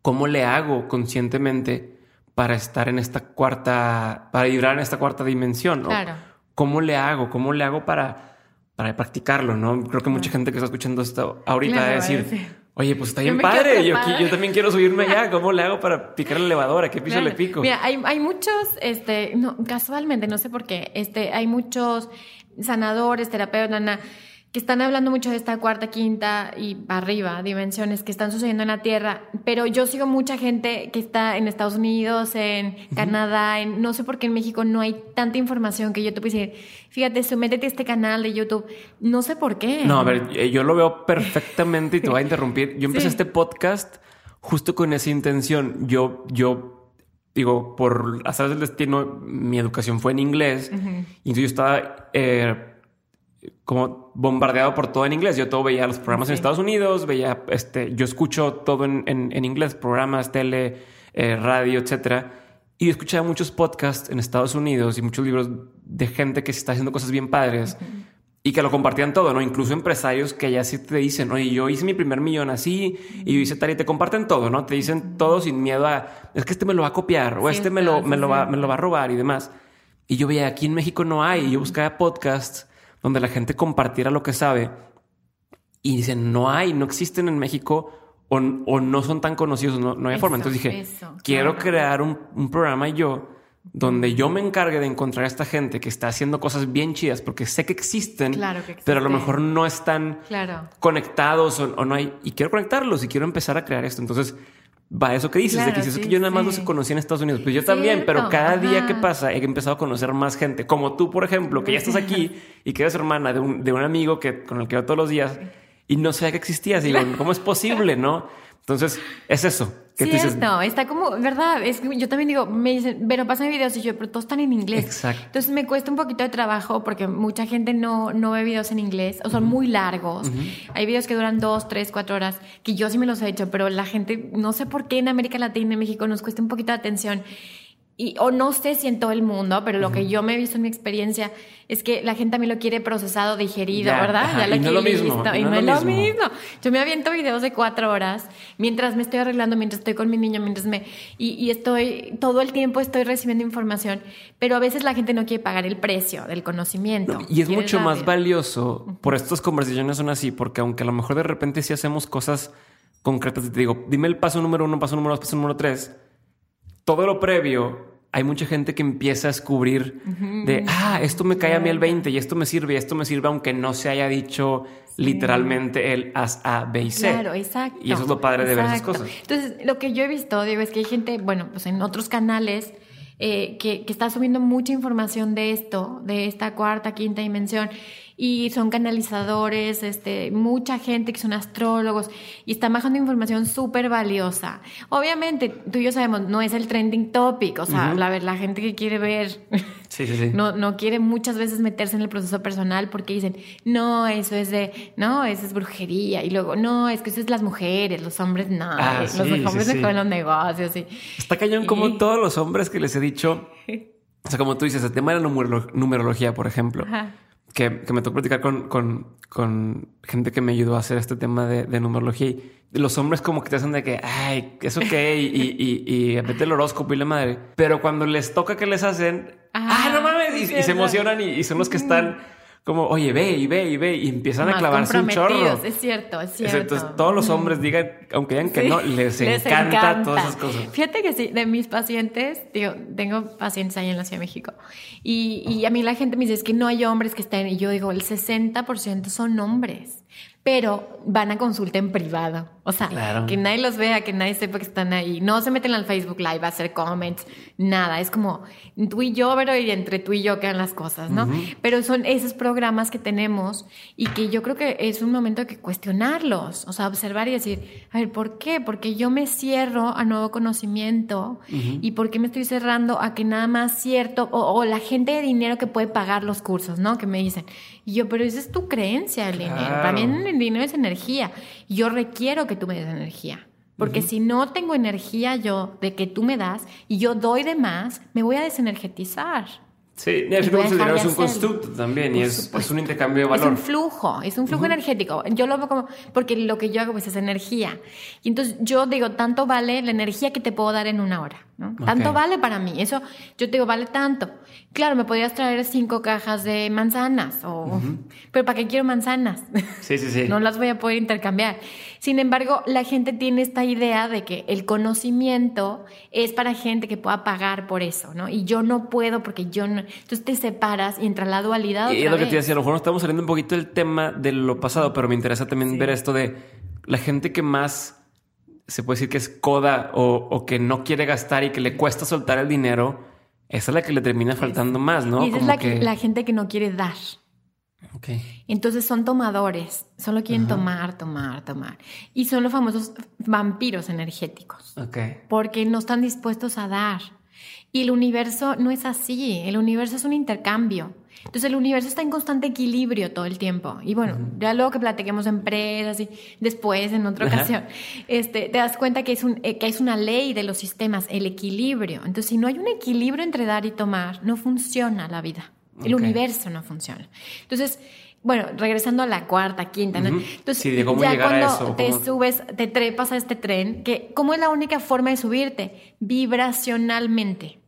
¿cómo le hago conscientemente para estar en esta cuarta, para vibrar en esta cuarta dimensión?
Claro.
¿Cómo le hago? ¿Cómo le hago para, para practicarlo? No creo que mucha gente que está escuchando esto ahorita va a decir, Oye, pues está bien padre. Yo, yo, también quiero subirme allá. ¿Cómo le hago para picar el elevador? ¿A qué piso le pico?
Mira, hay, hay muchos, este, no, casualmente, no sé por qué, este, hay muchos sanadores, terapeutas, que están hablando mucho de esta cuarta, quinta y arriba dimensiones que están sucediendo en la Tierra, pero yo sigo mucha gente que está en Estados Unidos, en Canadá, en, no sé por qué en México no hay tanta información que yo te decir, fíjate, sométete a este canal de YouTube, no sé por qué.
No, a ver, eh, yo lo veo perfectamente y te voy a interrumpir. Yo empecé este podcast justo con esa intención. Yo, yo digo, por azar del destino, mi educación fue en inglés y entonces yo estaba... Eh, como bombardeado por todo en inglés. Yo todo veía los programas en Estados Unidos, veía, este, yo escucho todo en, en, inglés, programas, tele, eh, radio, etcétera. Y escuchaba muchos podcasts en Estados Unidos y muchos libros de gente que se está haciendo cosas bien padres y que lo compartían todo, ¿no? Incluso empresarios que ya sí te dicen, oye, yo hice mi primer millón así y yo hice tal y te comparten todo, ¿no? Te dicen todo sin miedo a, es que este me lo va a copiar o este me, lo, me, lo va, me lo va a robar y demás. Y yo veía, aquí en México no hay, y yo buscaba podcasts donde la gente compartiera lo que sabe y dicen, no hay, no existen en México o, no son tan conocidos, no, no hay forma. Entonces dije, quiero crear un, programa yo donde yo me encargue de encontrar a esta gente que está haciendo cosas bien chidas porque sé que existen, pero a lo mejor no están conectados o, o, no hay y quiero conectarlos y quiero empezar a crear esto. Entonces va eso que dices, de que dices que yo nada más los conocí en Estados Unidos, pues yo también, pero cada día que pasa he empezado a conocer más gente, como tú, por ejemplo, que ya estás aquí y que eres hermana de un, de un amigo que, con el que veo todos los días y no sabía que existías. Y digo, ¿cómo es posible? No? Entonces, es eso.
Que sí, dices, está como, ¿verdad? Es que yo también digo, me dicen, pero pasan videos y yo, pero todos están en inglés.
Exacto.
Entonces me cuesta un poquito de trabajo porque mucha gente no, no ve videos en inglés o son muy largos. Hay videos que duran dos, tres, cuatro horas, que yo sí me los he hecho, pero la gente, no sé por qué en América Latina y México nos cuesta un poquito de atención y, o no sé si en todo el mundo, pero lo que yo me he visto en mi experiencia es que la gente también lo quiere procesado, digerido, ¿verdad?
ya lo y no lo mismo.
Y, no, es lo mismo. Yo me aviento videos de cuatro horas mientras me estoy arreglando, mientras estoy con mi niño, mientras me... Y, y, estoy, todo el tiempo estoy recibiendo información, pero a veces la gente no quiere pagar el precio del conocimiento.
y es mucho más valioso, por estas conversaciones son así, porque aunque a lo mejor de repente sí hacemos cosas concretas, te digo, dime el paso número uno, paso número dos, paso número tres todo lo previo, hay mucha gente que empieza a descubrir de, ah, esto me cae a mí el 20 y esto me sirve y esto me sirve aunque no se haya dicho literalmente el as A, B y C.
Claro, exacto.
Y eso es lo padre de ver esas cosas.
Entonces, lo que yo he visto, digo, es que hay gente, bueno, pues en otros canales eh, que, que está subiendo mucha información de esto, de esta cuarta, quinta dimensión y son canalizadores, este, mucha gente que son astrólogos y están bajando información súper valiosa. Obviamente, tú y yo sabemos, no es el trending topic, o sea, la, la gente que quiere ver,
sí, sí, sí.
No, no quiere muchas veces meterse en el proceso personal porque dicen, no, eso es de, no, eso es brujería, y luego, no, es que eso es las mujeres, los hombres no, ah, los hombres se comen los negocios. Y,
Está cañón como todos los hombres que les he dicho, o sea, como tú dices, el tema de la numerología, por ejemplo. Ajá que, me tocó platicar con, con, con, gente que me ayudó a hacer este tema de, de, numerología. Y los hombres como que te hacen de que, ay, ¿eso qué? Y, y, y, y vete el horóscopo y la madre. Pero cuando les toca que les hacen, ah, no mames, y, se emocionan y, son los que están como, oye, ve y ve y ve, y empiezan a clavarse un chorro.
Es cierto, es cierto.
Entonces, todos los hombres digan, aunque digan que no, les, encanta, todas esas cosas.
Fíjate que sí, de mis pacientes, digo, tengo pacientes ahí en la Ciudad de México, y, y a mí la gente me dice, es que no hay hombres que estén, y yo digo, el 60% son hombres pero van a consulta en privado. O sea, que nadie los vea, que nadie sepa que están ahí. No se meten al Facebook Live a hacer comments, nada. Es como tú y yo, pero y entre tú y yo quedan las cosas, ¿no? Pero son esos programas que tenemos y que yo creo que es un momento de que cuestionarlos, o sea, observar y decir, a ver, ¿por qué? Porque yo me cierro a nuevo conocimiento y por qué me estoy cerrando a que nada más cierto, o, la gente de dinero que puede pagar los cursos, ¿no? Que me dicen, y yo, pero esa es tu creencia, el dinero. Para mí el dinero es energía. Yo requiero que tú me des energía. Porque si no tengo energía yo de que tú me das y yo doy de más, me voy a desenergetizar.
Sí, es un constructo también y es, un intercambio de valor.
Es un flujo, es un flujo energético. Yo lo veo como, porque lo que yo hago pues es energía. Y entonces yo digo, tanto vale la energía que te puedo dar en una hora. ¿no? Tanto vale para mí. Eso, yo te digo, vale tanto. Claro, me podrías traer cinco cajas de manzanas, o, pero ¿para qué quiero manzanas?
Sí, sí, sí.
no las voy a poder intercambiar. Sin embargo, la gente tiene esta idea de que el conocimiento es para gente que pueda pagar por eso, ¿no? Y yo no puedo porque yo no. Entonces te separas y entra la dualidad.
Y es lo que te decía, a lo mejor no estamos saliendo un poquito del tema de lo pasado, pero me interesa también ver esto de la gente que más se puede decir que es coda o, que no quiere gastar y que le cuesta soltar el dinero, esa es la que le termina faltando más, ¿no?
Y esa es la, que... la gente que no quiere dar. Okay. Entonces son tomadores, solo quieren tomar, tomar, tomar. Y son los famosos vampiros energéticos. Okay. Porque no están dispuestos a dar. Y el universo no es así, el universo es un intercambio. Entonces el universo está en constante equilibrio todo el tiempo. Y bueno, ya luego que platiquemos empresas y después en otra ocasión, este, te das cuenta que es, un, eh, que es una ley de los sistemas, el equilibrio. Entonces si no hay un equilibrio entre dar y tomar, no funciona la vida. El universo no funciona. Entonces, bueno, regresando a la cuarta, quinta, ¿no? Entonces, ya cuando te subes, te trepas a este tren, que ¿cómo es la única forma de subirte? Vibracionalmente.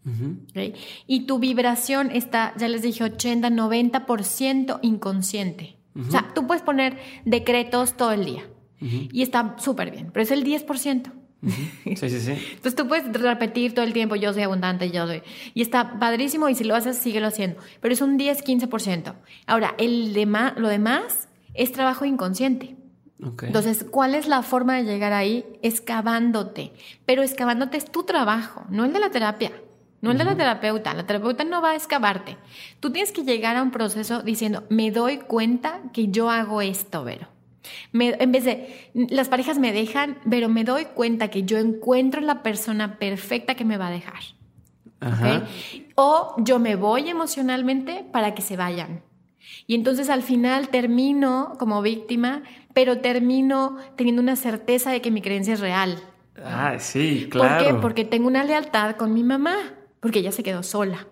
Y tu vibración está, ya les dije, 80, 90% inconsciente. O sea, tú puedes poner decretos todo el día y está súper bien, pero es el 10%.
Sí, sí, sí.
Entonces tú puedes repetir todo el tiempo, yo soy abundante, yo soy. Y está padrísimo y si lo haces, síguelo haciendo. Pero es un 10-15%. Ahora, el demás, lo demás es trabajo inconsciente. Entonces, ¿cuál es la forma de llegar ahí? Excavándote. Pero excavándote es tu trabajo, no el de la terapia. No el de la terapeuta. La terapeuta no va a excavarte. Tú tienes que llegar a un proceso diciendo, me doy cuenta que yo hago esto, Vero. En vez de, las parejas me dejan, pero me doy cuenta que yo encuentro la persona perfecta que me va a dejar. O yo me voy emocionalmente para que se vayan. Y entonces al final termino como víctima, pero termino teniendo una certeza de que mi creencia es real.
Ah, sí, claro.
¿Por qué? Porque tengo una lealtad con mi mamá porque ella se quedó sola.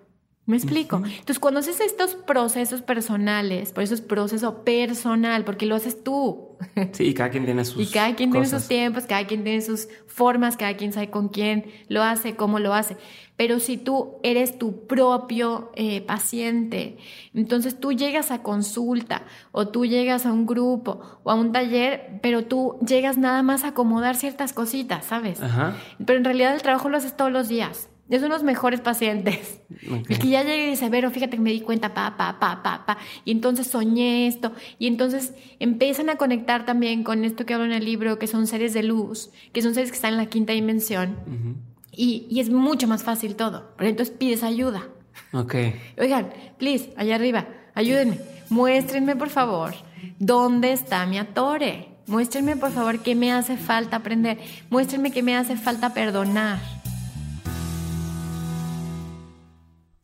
¿Me explico? Entonces, cuando haces estos procesos personales, por eso es proceso personal, porque lo haces tú.
Sí, y cada quien tiene sus
Y cada quien tiene sus tiempos, cada quien tiene sus formas, cada quien sabe con quién lo hace, cómo lo hace. Pero si tú eres tu propio eh, paciente, entonces tú llegas a consulta o tú llegas a un grupo o a un taller, pero tú llegas nada más a acomodar ciertas cositas, ¿sabes? Ajá. Pero en realidad el trabajo lo haces todos los días. Es uno de los mejores pacientes. El que ya llega y dice, Vero, fíjate que me di cuenta, pa, pa, pa, pa, pa. Y entonces soñé esto. Y entonces empiezan a conectar también con esto que hablo en el libro, que son seres de luz, que son seres que están en la quinta dimensión. y, y, es mucho más fácil todo. Pero entonces pides ayuda.
Ok.
Oigan, please, allá arriba, ayúdenme. Muéstrenme, por favor, dónde está mi atore. Muéstrenme, por favor, qué me hace falta aprender. Muéstrenme qué me hace falta perdonar.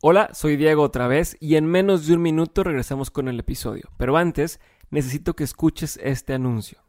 Hola, soy Diego otra vez y en menos de un minuto regresamos con el episodio. Pero antes, necesito que escuches este anuncio.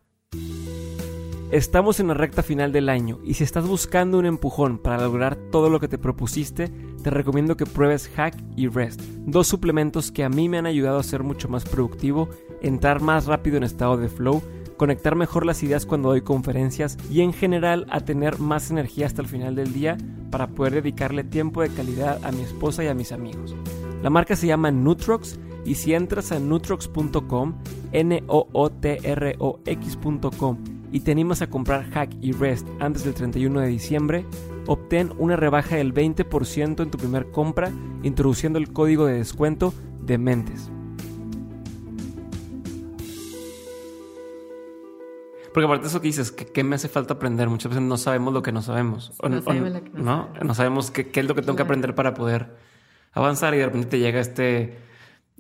Estamos en la recta final del año y si estás buscando un empujón para lograr todo lo que te propusiste, te recomiendo que pruebes Hack y Rest, dos suplementos que a mí me han ayudado a ser mucho más productivo, entrar más rápido en estado de flow, conectar mejor las ideas cuando doy conferencias y en general a tener más energía hasta el final del día para poder dedicarle tiempo de calidad a mi esposa y a mis amigos. La marca se llama Nutrox y si entras a nutrox.com, n o o t r o x.com y te animas a comprar Hack y Rest antes del 31 de diciembre, obtén una rebaja del 20% en tu primer compra introduciendo el código de descuento de Mentes. Porque aparte de eso que dices, que qué me hace falta aprender. Muchas veces no sabemos lo que no sabemos. O,
No sabemos lo que no
¿no? No sabemos qué, qué es lo que tengo que aprender para poder avanzar y de repente te llega este,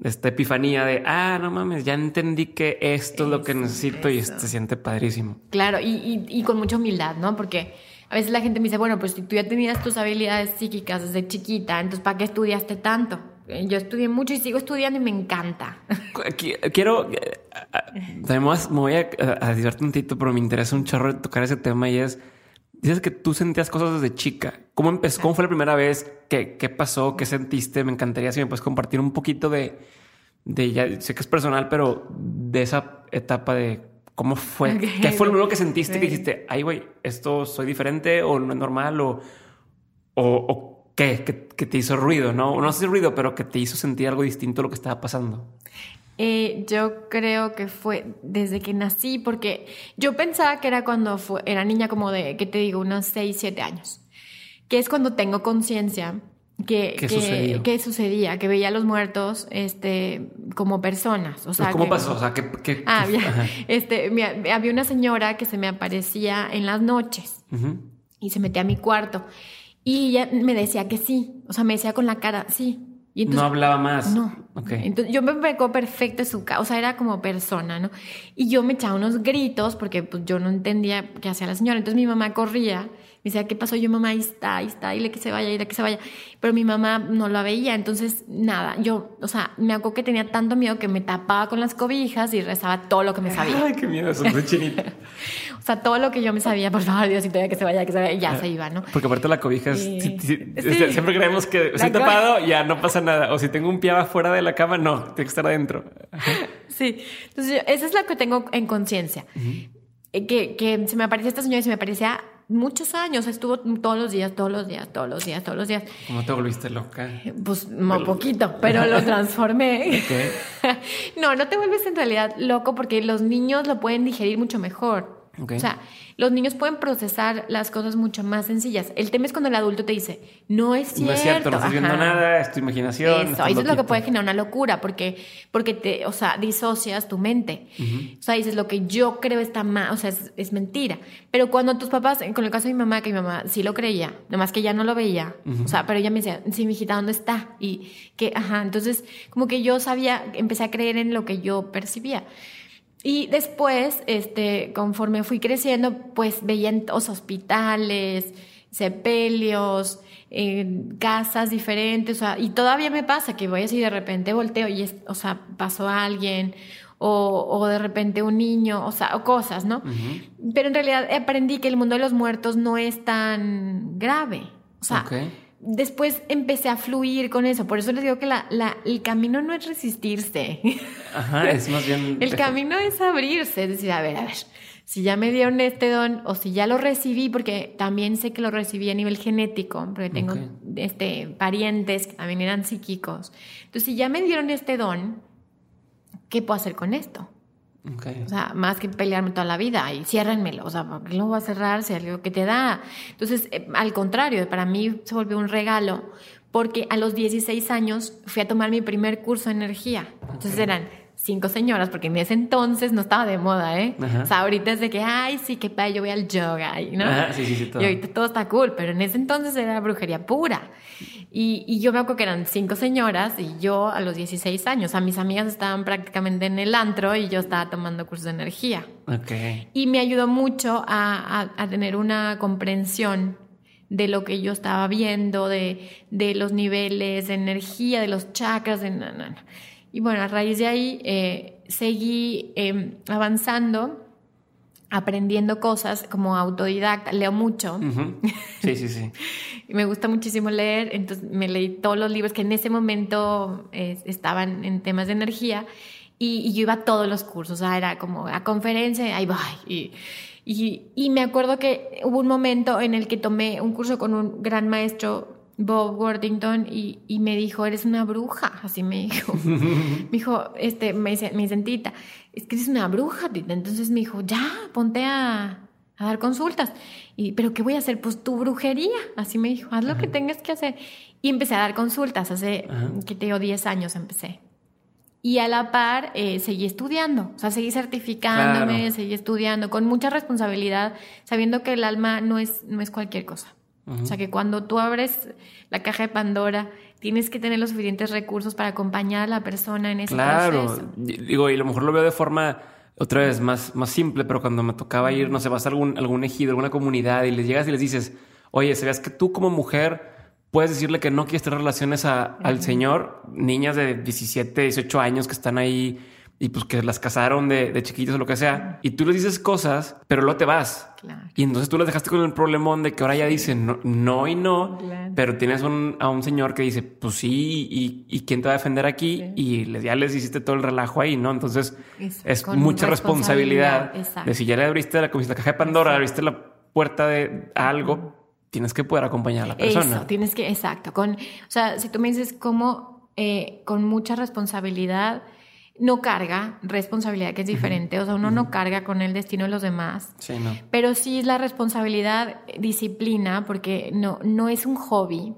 esta epifanía de, ah, no mames, ya entendí que esto es lo que
Eso,
necesito y
eso.
se siente padrísimo.
Claro, y, y- y con mucha humildad, ¿no? Porque a veces la gente me dice, bueno, pues si tú ya tenías tus habilidades psíquicas desde chiquita, entonces ¿para qué estudiaste tanto? Eh, Yo estudié mucho y sigo estudiando y me encanta.
Qui- Quiero, eh, ah, también me voy a- a, un tantito, pero me interesa un chorro tocar ese tema y es, dices que tú sentías cosas desde chica. ¿Cómo empezó? ¿Cómo fue la primera vez? ¿Qué, qué pasó? ¿Qué sentiste? Me encantaría si me puedes compartir un poquito de, de ya sé que es personal, pero de esa etapa de cómo fue. ¿Qué fue lo primero que sentiste que dijiste, ay, güey, esto soy diferente o no es normal o, o, o qué, que, que te hizo ruido, no? No sé si ruido, pero que te hizo sentir algo distinto a lo que estaba pasando.
Eh, yo creo que fue desde que nací, porque yo pensaba que era cuando fue- era niña como de, ¿qué te digo? Unos 6, 7 años, que es cuando tengo conciencia que,
¿Qué
que, que sucedía, que veía a los muertos este, como personas. O sea,
¿Cómo
que-
pasó? O sea, ¿qué, qué-
Ah.
Ajá.
Este, había una señora que se me aparecía en las noches
Ujú.
y se metía a mi cuarto y ella me decía que sí, o sea, me decía con la cara, sí. Y entonces,
no hablaba más.
no.
Ok.
Entonces yo me pegó perfecto su casa, o sea, era como persona, ¿no? Y yo me echaba unos gritos porque pues, yo no entendía qué hacía la señora. Entonces mi mamá corría, me decía, ¿qué pasó? Yo, mamá, ahí está, ahí está, dile que se vaya, dile que se vaya. Pero mi mamá no la veía, entonces nada, yo, o sea, me acuerdo que tenía tanto miedo que me tapaba con las cobijas y rezaba todo lo que me sabía.
Ay, qué miedo, eso de chinita.
O sea, todo lo que yo me sabía, por favor, Diosito, ya que se vaya, que se vaya, y ya se iba, ¿no?
Porque aparte la cobija es...
Sí.
este, Siempre creemos que si tapado ya no pasa nada. O si tengo un pie afuera de la cama, no, tiene que estar adentro.
Sí, entonces yo- esa es la que tengo en conciencia. Eh, que, que se me aparecía esta señora y se me aparecía muchos años, estuvo todos los días, todos los días, todos los días, todos los días.
¿Cómo te volviste loca?
Pues un poquito, pero lo transformé.
Ok.
No, no te vuelves en realidad loco porque los niños lo pueden digerir mucho mejor.
Ok.
O sea, los niños pueden procesar las cosas mucho más sencillas. El tema es cuando el adulto te dice, no es cierto.
No es cierto, no estás viendo nada, es tu imaginación.
Eso, eso es lo que puede generar una locura, porque, porque te, o sea, disocias tu mente. O sea, dices lo que yo creo está mal, o sea, es, es mentira. Pero cuando tus papás, con el caso de mi mamá, que mi mamá sí lo creía, nomás que ya no lo veía, o sea, pero ella me decía, sí, mijita, ¿dónde está? Y que, ajá, entonces, como que yo sabía, empecé a creer en lo que yo percibía. Y después, este, conforme fui creciendo, pues veía en los hospitales, sepelios, en casas diferentes, o sea, y todavía me pasa que voy así de repente volteo y, es, o sea, pasó alguien, o, o de repente un niño, o sea, o cosas, ¿no? Pero en realidad aprendí que el mundo de los muertos no es tan grave. O sea. Después empecé a fluir con eso. Por eso les digo que la, la- el camino no es resistirse.
Ajá, es más bien...
El camino es abrirse, es decir, a ver, a ver, si ya me dieron este don o si ya lo recibí, porque también sé que lo recibí a nivel genético, porque tengo este, parientes que también eran psíquicos. Entonces, si ya me dieron este don, ¿qué puedo hacer con esto? O sea, más que pelearme toda la vida y ciérrenmelo. O sea, ¿por qué lo voy a cerrar si algo que te da? Entonces, eh, al contrario, para mí se volvió un regalo porque a los 16 años fui a tomar mi primer curso de energía. Entonces eran cinco señoras, porque en ese entonces no estaba de moda, ¿eh?
Ajá.
O sea, ahorita es de que, ay, sí, qué padre, yo voy al yoga, y, ¿no?
Ajá, sí, sí, sí, todo.
Y ahorita todo está cool, pero en ese entonces era brujería pura. Y, y yo me acuerdo que eran cinco señoras y yo a los 16 años, o sea, mis amigas estaban prácticamente en el antro y yo estaba tomando cursos de energía.
Ok.
Y me ayudó mucho a, a- a tener una comprensión de lo que yo estaba viendo, de, de los niveles de energía, de los chakras. De, no, no, no. Y bueno, a raíz de ahí eh, seguí eh, avanzando, aprendiendo cosas como autodidacta, leo mucho.
Ujú. Sí, sí, sí.
Y me gusta muchísimo leer, entonces me leí todos los libros que en ese momento eh, estaban en temas de energía y, y yo iba a todos los cursos, o sea, era como a conferencia, ahí voy. Y, y, y me acuerdo que hubo un momento en el que tomé un curso con un gran maestro, Bob Worthington, y, y me dijo, eres una bruja, así me dijo. me dijo, este, me dice, me dice, Tita, es que eres una bruja, Tita. Entonces me dijo, ya, ponte a, a dar consultas. Y, ¿pero qué voy a hacer? Pues tu brujería. Así me dijo, haz lo que tengas que hacer. Y empecé a dar consultas, hace,
Ajá.
que te digo, 10 años empecé. y a la par eh, seguí estudiando, o sea, seguí certificándome, seguí estudiando con mucha responsabilidad, sabiendo que el alma no es, no es cualquier cosa. O sea, que cuando tú abres la caja de Pandora, tienes que tener los suficientes recursos para acompañar a la persona en ese claro. proceso.
Claro, digo, y a lo mejor lo veo de forma otra vez más, más simple, pero cuando me tocaba ir, no sé, vas a algún, algún ejido, alguna comunidad y les llegas y les dices, oye, ¿sabías que tú como mujer puedes decirle que no quieres tener relaciones al Señor? Niñas de 17, 18 años que están ahí y pues que las casaron de, de chiquitos o lo que sea, y tú les dices cosas, pero luego te vas. Y entonces tú les dejaste con el problemón de que ahora ya dicen no, y no, pero tienes a un señor que dice, pues sí, y, quién te va a defender aquí, y ya les hiciste todo el relajo ahí, ¿no? Entonces es mucha responsabilidad, de si ya le abriste la, la caja de Pandora, abriste la puerta de algo, tienes que poder acompañar a la persona.
Eso, tienes que, exacto. Con, o sea, si tú me dices cómo eh, con mucha responsabilidad no carga responsabilidad, que es diferente. O sea, uno no carga con el destino de los demás.
Sí, no.
Pero sí es la responsabilidad, disciplina, porque no, no es un hobby.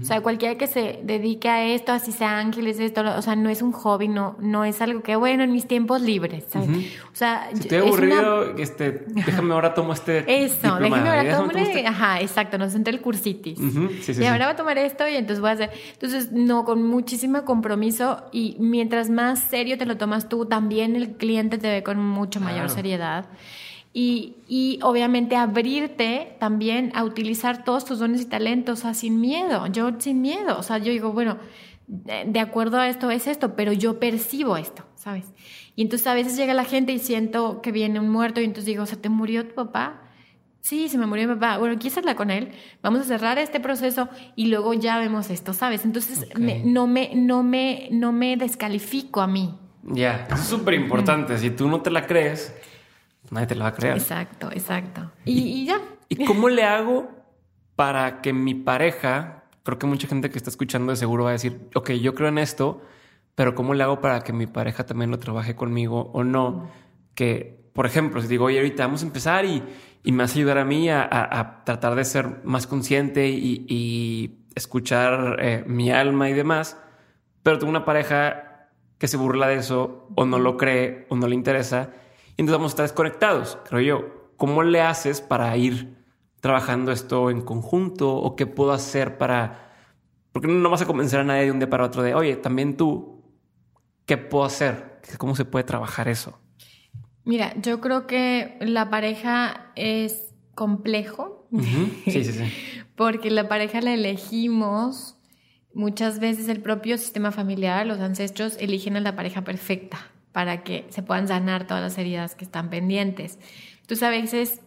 O sea, cualquiera que se dedique a esto, así sea ángeles, esto, o sea, no es un hobby, no, no es algo que, bueno, en mis tiempos libres, ¿sabes? O sea,
si estoy aburrido, este, déjame ahora tomo este.
Eso, déjame ahora tomo este. Ajá, exacto, nos senté el cursitis. y ahora voy a tomar esto y entonces voy a hacer. Entonces, no, con muchísimo compromiso y mientras más serio te lo tomas tú, también el cliente te ve con mucho mayor seriedad. Y, y, obviamente abrirte también a utilizar todos tus dones y talentos, o sea, sin miedo, yo sin miedo, o sea, yo digo, bueno, de acuerdo a esto es esto, pero yo percibo esto, ¿sabes? Y entonces a veces llega la gente y siento que viene un muerto y entonces digo, ¿se te murió tu papá? Sí, se me murió mi papá. Bueno, ¿quieres hablar con él? Vamos a cerrar este proceso y luego ya vemos esto, ¿sabes? Entonces no, me, no, me, no me descalifico a mí.
Ya, es súper importante. Si tú no te la crees, nadie te lo va a creer.
Exacto, exacto. Y, ya.
¿Y cómo le hago para que mi pareja, creo que mucha gente que está escuchando de seguro va a decir, ok, yo creo en esto, pero ¿cómo le hago para que mi pareja también lo trabaje conmigo o no? Que, por ejemplo, si digo, oye, ahorita vamos a empezar y, y me vas a ayudar a mí a, tratar de ser más consciente y, escuchar eh, mi alma y demás, pero tengo una pareja que se burla de eso o no lo cree o no le interesa y entonces vamos a estar desconectados, creo yo. ¿Cómo le haces para ir trabajando esto en conjunto o qué puedo hacer para... Porque no vas a convencer a nadie de un día para otro de, oye, también tú, ¿qué puedo hacer? ¿Cómo se puede trabajar eso?
Mira, yo creo que la pareja es complejo.
Sí, sí, sí.
Porque la pareja la elegimos. Muchas veces el propio sistema familiar, los ancestros eligen a la pareja perfecta para que se puedan sanar todas las heridas que están pendientes. Entonces a veces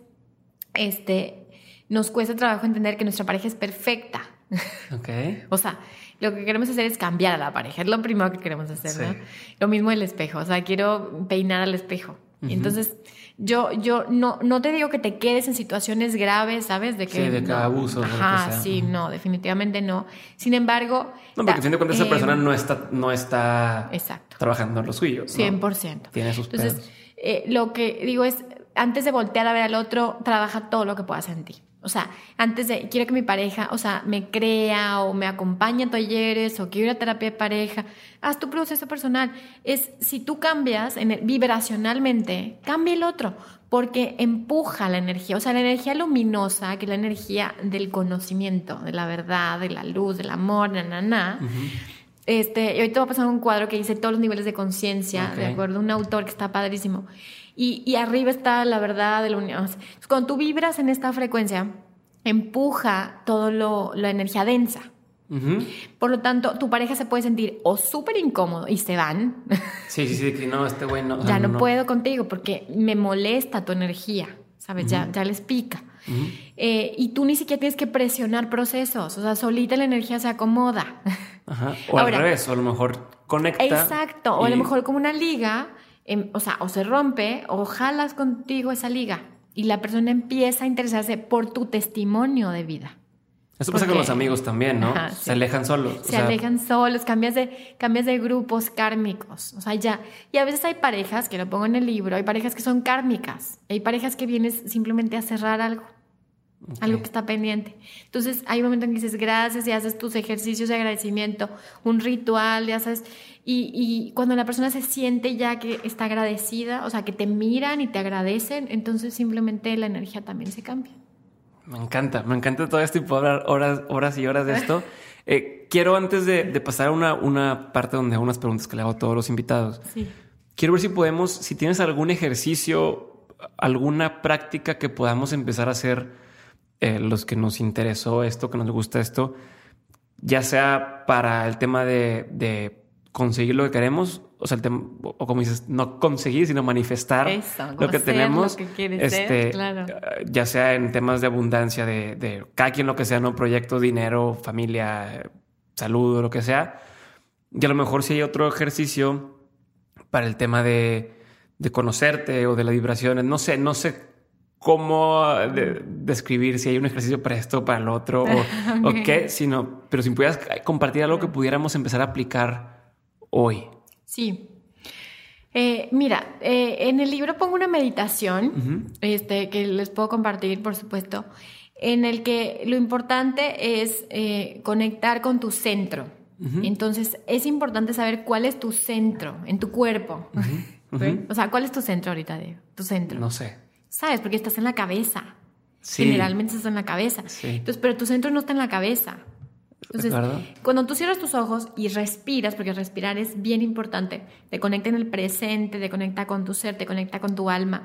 este, nos cuesta trabajo entender que nuestra pareja es perfecta.
Okay.
o sea, lo que queremos hacer es cambiar a la pareja, es lo primero que queremos hacer, ¿no? Lo mismo el espejo, o sea, quiero peinar al espejo. Entonces yo, yo no, no te digo que te quedes en situaciones graves, ¿sabes?
De que, sí, de que abuso.
Ajá, sí, no, definitivamente no. Sin embargo...
No, porque fin de cuentas esa persona no está, no está
exacto.
trabajando en lo suyo.
100%.
Tiene sus
Entonces, eh, lo que digo es, antes de voltear a ver al otro, trabaja todo lo que puedas en ti. O sea, antes de, quiero que mi pareja, o sea, me crea o me acompañe a talleres o quiero ir a terapia de pareja, haz tu proceso personal. Es, si tú cambias en vibracionalmente, cambia el otro, porque empuja la energía. O sea, la energía luminosa, que es la energía del conocimiento, de la verdad, de la luz, del amor, na, na, na. Este, y ahorita va a pasar un cuadro que dice todos los niveles de conciencia, de acuerdo, un autor que está padrísimo y, arriba está la verdad del universo. Cuando tú vibras en esta frecuencia, empuja toda la energía densa. Por lo tanto, tu pareja se puede sentir o súper incómodo y se van.
Sí, sí, sí, no, este güey no.
Ya no, puedo contigo porque me molesta tu energía, ¿sabes? ya, ya les pica. Eh, y tú ni siquiera tienes que presionar procesos, o sea, solita la energía se acomoda.
Ajá. O al revés, o a lo mejor conecta.
Exacto, o a lo mejor como una liga Em, o sea, o se rompe o jalas contigo esa liga y la persona empieza a interesarse por tu testimonio de vida.
Eso pasa con los amigos también, ¿no? se alejan solos.
Se alejan solos, cambias de, cambias de grupos kármicos. O sea, ya. Y a veces hay parejas, que lo pongo en el libro, hay parejas que son kármicas. Hay parejas que vienes simplemente a cerrar algo. algo que está pendiente. Entonces hay un momento en que dices gracias y haces tus ejercicios de agradecimiento, un ritual, ya sabes, y, y, cuando la persona se siente ya que está agradecida, o sea, que te miran y te agradecen, entonces simplemente la energía también se cambia.
Me encanta, me encanta todo esto y puedo hablar horas, horas y horas de esto. Eh, quiero antes de, pasar a una, una, parte donde hago unas preguntas que le hago a todos los invitados. Sí. Quiero ver si podemos, si tienes algún ejercicio, alguna práctica que podamos empezar a hacer eh, los que nos interesó esto, que nos gusta esto, ya sea para el tema de, de conseguir lo que queremos, o sea, el o como dices, no conseguir, sino manifestar lo que tenemos, este, ya sea en temas de abundancia, de, de, cada quien lo que sea, no proyecto, dinero, familia, salud o lo que sea. Y a lo mejor si hay otro ejercicio para el tema de, de conocerte o de las vibraciones, no sé, no sé cómo describir si hay un ejercicio para esto, para lo otro o, o qué, sino, pero si pudieras compartir algo que pudiéramos empezar a aplicar hoy?
Sí. Eh, mira, eh, en el libro pongo una meditación, este, que les puedo compartir, por supuesto, en el que lo importante es eh, conectar con tu centro. Entonces, es importante saber cuál es tu centro en tu cuerpo. O sea, ¿cuál es tu centro ahorita, de Tu centro.
No sé.
¿Sabes? Porque estás en la cabeza. Generalmente estás en la cabeza. Entonces, pero tu centro no está en la cabeza. Entonces, cuando tú cierras tus ojos y respiras, porque respirar es bien importante, te conecta en el presente, te conecta con tu ser, te conecta con tu alma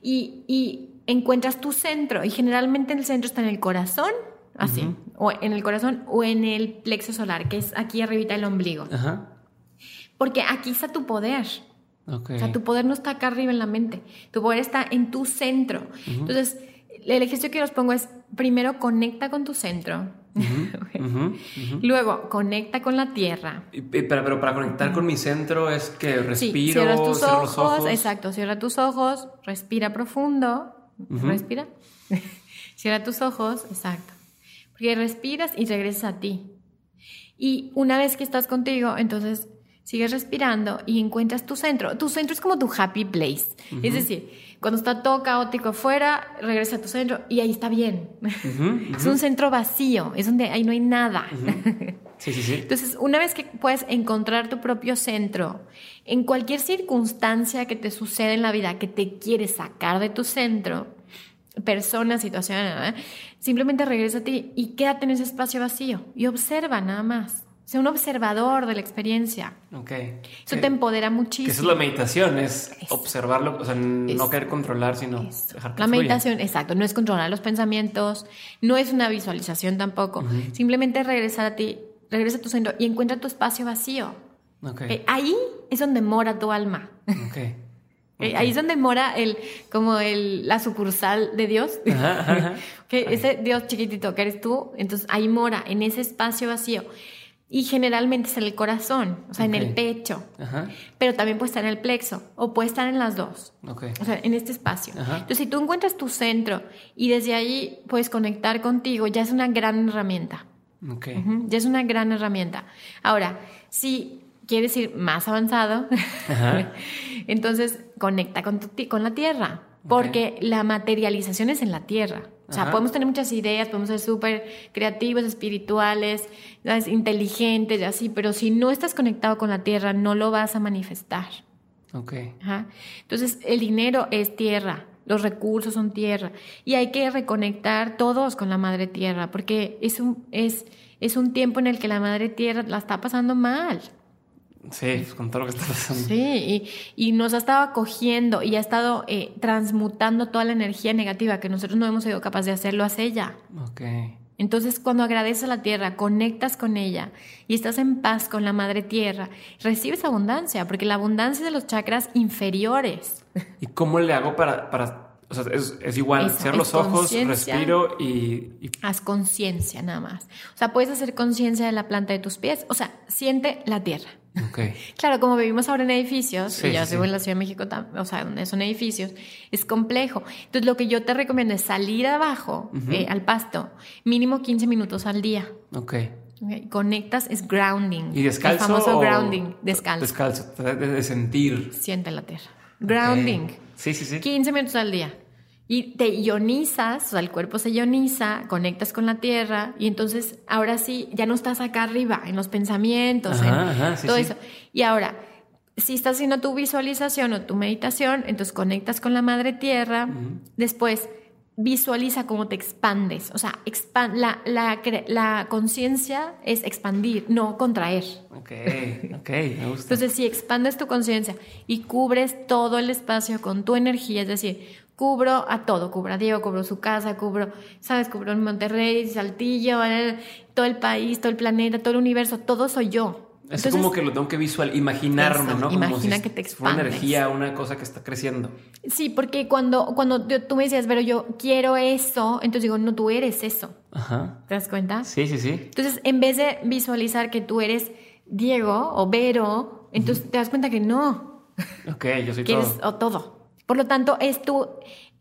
y, y encuentras tu centro. Y generalmente el centro está en el corazón, así, o en el corazón o en el plexo solar, que es aquí arribita el ombligo. Porque aquí está tu poder. O sea, tu poder no está acá arriba en la mente, tu poder está en tu centro. Entonces, el ejercicio que os pongo es, primero conecta con tu centro, Luego, conecta con la tierra.
pero, para conectar con mi centro es que respiro,
cierras tus ojos, Exacto, cierra tus ojos, respira profundo. Respira. cierra tus ojos, exacto. Porque respiras y regresas a ti. Y una vez que estás contigo, entonces sigues respirando y encuentras tu centro. Tu centro es como tu happy place. Es decir, cuando está todo caótico afuera, regresa a tu centro y ahí está bien. es un centro vacío, es donde ahí no hay nada.
Sí, sí, sí.
Entonces, una vez que puedes encontrar tu propio centro, en cualquier circunstancia que te suceda en la vida que te quiere sacar de tu centro, persona, situación, ¿eh? simplemente regresa a ti y quédate en ese espacio vacío y observa nada más. Sea un observador de la experiencia.
Ok.
Eso te empodera muchísimo. Que
eso es la meditación, es, observarlo, o sea, no querer controlar, sino
dejar que La meditación, exacto, no es controlar los pensamientos, no es una visualización tampoco. Simplemente regresar a ti, regresa a tu centro y encuentra tu espacio vacío. Okay. Eh, ahí es donde mora tu alma. Okay. Eh, ahí es donde mora el, como el, la sucursal de Dios. que ese Dios chiquitito que eres tú, entonces ahí mora, en ese espacio vacío. Y generalmente es en el corazón, o sea, en el pecho. Pero también puede estar en el plexo o puede estar en las dos. O sea, en este espacio. Entonces, si tú encuentras tu centro y desde ahí puedes conectar contigo, ya es una gran herramienta. Ya es una gran herramienta. Ahora, si quieres ir más avanzado, entonces conecta con, tu, con la tierra, porque la materialización es en la tierra. O sea, podemos tener muchas ideas, podemos ser súper creativos, espirituales, inteligentes y así, pero si no estás conectado con la tierra, no lo vas a manifestar.
Ok.
Entonces, el dinero es tierra, los recursos son tierra, y hay que reconectar todos con la madre tierra, porque es un, es, es un tiempo en el que la madre tierra la está pasando mal.
Sí, con todo lo que está pasando.
Sí, y, nos ha estado acogiendo y ha estado eh, transmutando toda la energía negativa que nosotros no hemos sido capaces de hacerlo hace ella.
Ok.
Entonces, cuando agradeces a la tierra, conectas con ella y estás en paz con la madre tierra, recibes abundancia, porque la abundancia es de los chakras inferiores.
¿Y cómo le hago para, para o sea, es, igual, cierro los ojos, respiro y, y...
Haz conciencia nada más. O sea, puedes hacer conciencia de la planta de tus pies, o sea, siente la tierra. Claro, como vivimos ahora en edificios, y ya vivo en la Ciudad de México, o sea, donde son edificios, es complejo. Entonces, lo que yo te recomiendo es salir abajo, eh, al pasto, mínimo 15 minutos al día.
Ok.
Conectas, es grounding.
¿Y descalzo?
El famoso grounding, descalzo.
Descalzo, de, sentir.
Siente la tierra. Grounding.
Sí, sí, sí.
15 minutos al día. Y te ionizas, o sea, el cuerpo se ioniza, conectas con la tierra y entonces ahora sí, ya no estás acá arriba en los pensamientos, en todo eso. Y ahora, si estás haciendo tu visualización o tu meditación, entonces conectas con la madre tierra, después visualiza cómo te expandes, o sea, la, la, la conciencia es expandir, no contraer.
Ok, ok, me gusta.
Entonces, si expandes tu conciencia y cubres todo el espacio con tu energía, es decir, cubro a todo, cubro a Diego, cubro su casa, cubro, ¿sabes? Cubro Monterrey, Saltillo, todo el país, todo el planeta, todo el universo, todo soy yo.
Es como que lo tengo que visual, imaginarme, ¿no?
imagina que te expandes.
Una energía, una cosa que está creciendo.
Sí, porque cuando, cuando tú me decías, pero yo quiero eso, entonces digo, no, tú eres eso. Ajá. ¿Te das cuenta?
Sí, sí, sí.
Entonces, en vez de visualizar que tú eres Diego o Vero, entonces te das cuenta que no.
Ok, yo soy
que
todo.
Eres, o todo. Por lo tanto, es tu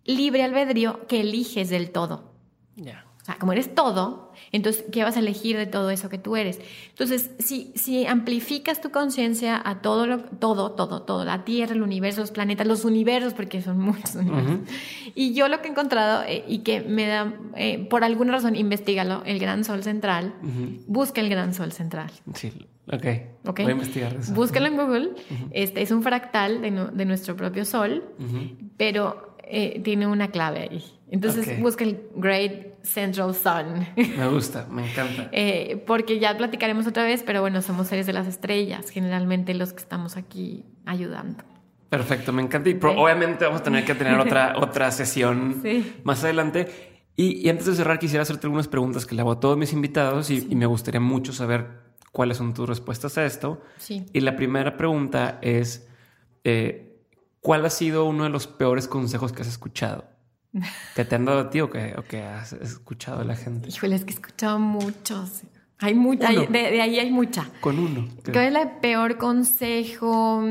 libre albedrío que eliges del todo. Ya como eres todo, entonces, ¿qué vas a elegir de todo eso que tú eres? Entonces, si, si amplificas tu conciencia a todo, lo, todo, todo, todo, la Tierra, el universo, los planetas, los universos, porque son muchos universos. Y yo lo que he encontrado eh, y que me da, eh, por alguna razón, investigalo, el gran sol central, busca el gran sol central.
Sí, ok. okay. Voy a investigar eso.
Búscalo en Google. Este es un fractal de, de nuestro propio sol, pero eh, tiene una clave ahí. Entonces busca el Great Central Sun.
Me gusta, me encanta.
Eh, porque ya platicaremos otra vez, pero bueno, somos seres de las estrellas, generalmente los que estamos aquí ayudando.
Perfecto, me encanta. Y obviamente vamos a tener que tener otra, otra sesión más adelante. Y, antes de cerrar, quisiera hacerte algunas preguntas que le hago a todos mis invitados y, me gustaría mucho saber cuáles son tus respuestas a esto. Y la primera pregunta es, eh, ¿cuál ha sido uno de los peores consejos que has escuchado? ¿Que te han dado a ti o que, has escuchado a la gente?
Híjole, es que he escuchado muchos. Hay mucha, de, ahí hay mucha.
Con uno.
¿Cuál es el peor consejo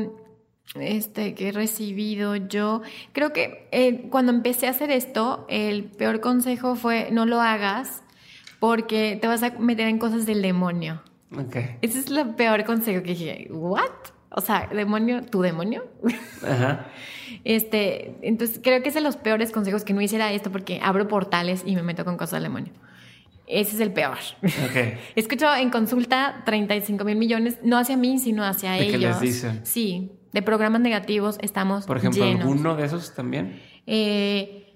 este, que he recibido yo? Creo que eh, cuando empecé a hacer esto, el peor consejo fue no lo hagas porque te vas a meter en cosas del demonio.
Okay.
Ese es el peor consejo que dije, ¿what? O sea, demonio, tu demonio. Ajá. Este, entonces creo que es de los peores consejos que no hiciera esto porque abro portales y me meto con cosas del demonio. Ese es el peor. Okay. Escucho en consulta 35 mil millones, no hacia mí, sino hacia ellos. ¿Qué les dicen? Sí, de programas negativos estamos
Por ejemplo, ¿alguno de esos también?
Eh,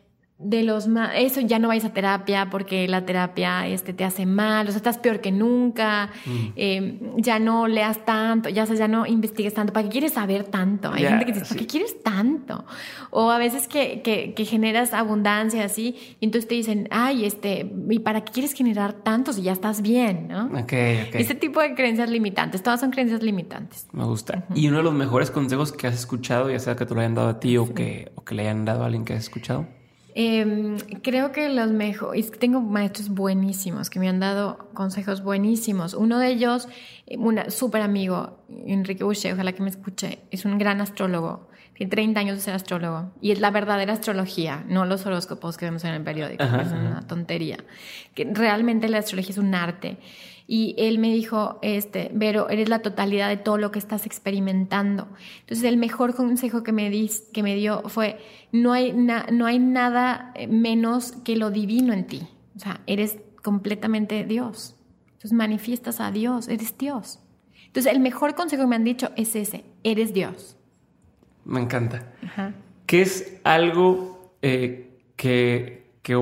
de los más, eso ya no vais a terapia porque la terapia este, te hace mal, o sea, estás peor que nunca, mm. eh, ya no leas tanto, ya, ya no investigues tanto, ¿para qué quieres saber tanto? Hay gente que dice, ¿para qué quieres tanto? O a veces que, que, que, generas abundancia así, y entonces te dicen, ay, este, ¿y para qué quieres generar tanto si ya estás bien? ¿no?
Okay,
Ese tipo de creencias limitantes, todas son creencias limitantes.
Me gusta. Y uno de los mejores consejos que has escuchado, ya sea que te lo hayan dado a ti o, que, o que le hayan dado a alguien que has escuchado.
Em, creo que los mejores, tengo maestros buenísimos que me han dado consejos buenísimos. Uno de ellos, eh, un súper amigo, Enrique Boucher, ojalá que me escuche, es un gran astrólogo. Tiene 30 años de ser astrólogo. Y es la verdadera astrología, no los horóscopos que vemos en el periódico, es una tontería. Que realmente la astrología es un arte. Y él me dijo, este, Vero, eres la totalidad de todo lo que estás experimentando. Entonces, el mejor consejo que me, que me dio fue, no hay, no hay nada eh, menos que lo divino en ti. O sea, eres completamente Dios. Entonces, manifiestas a Dios, eres Dios. Entonces, el mejor consejo que me han dicho es ese, eres Dios.
Me encanta. ¿Qué es algo eh, que, que,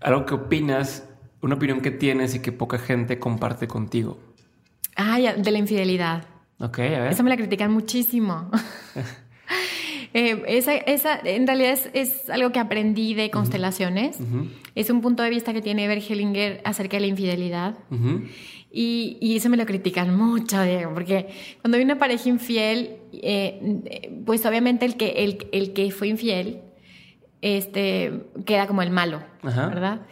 algo que opinas una opinión que tienes y que poca gente comparte contigo.
Ah, de la infidelidad.
Ok, a ver.
Esa me la critican muchísimo. Eh, esa, esa, en realidad es, algo que aprendí de constelaciones. Es un punto de vista que tiene Ever Hellinger acerca de la infidelidad. y, y, eso me lo critican mucho, Diego, porque cuando hay una pareja infiel, eh, pues obviamente el que, el, el, que fue infiel este, queda como el malo, ¿verdad?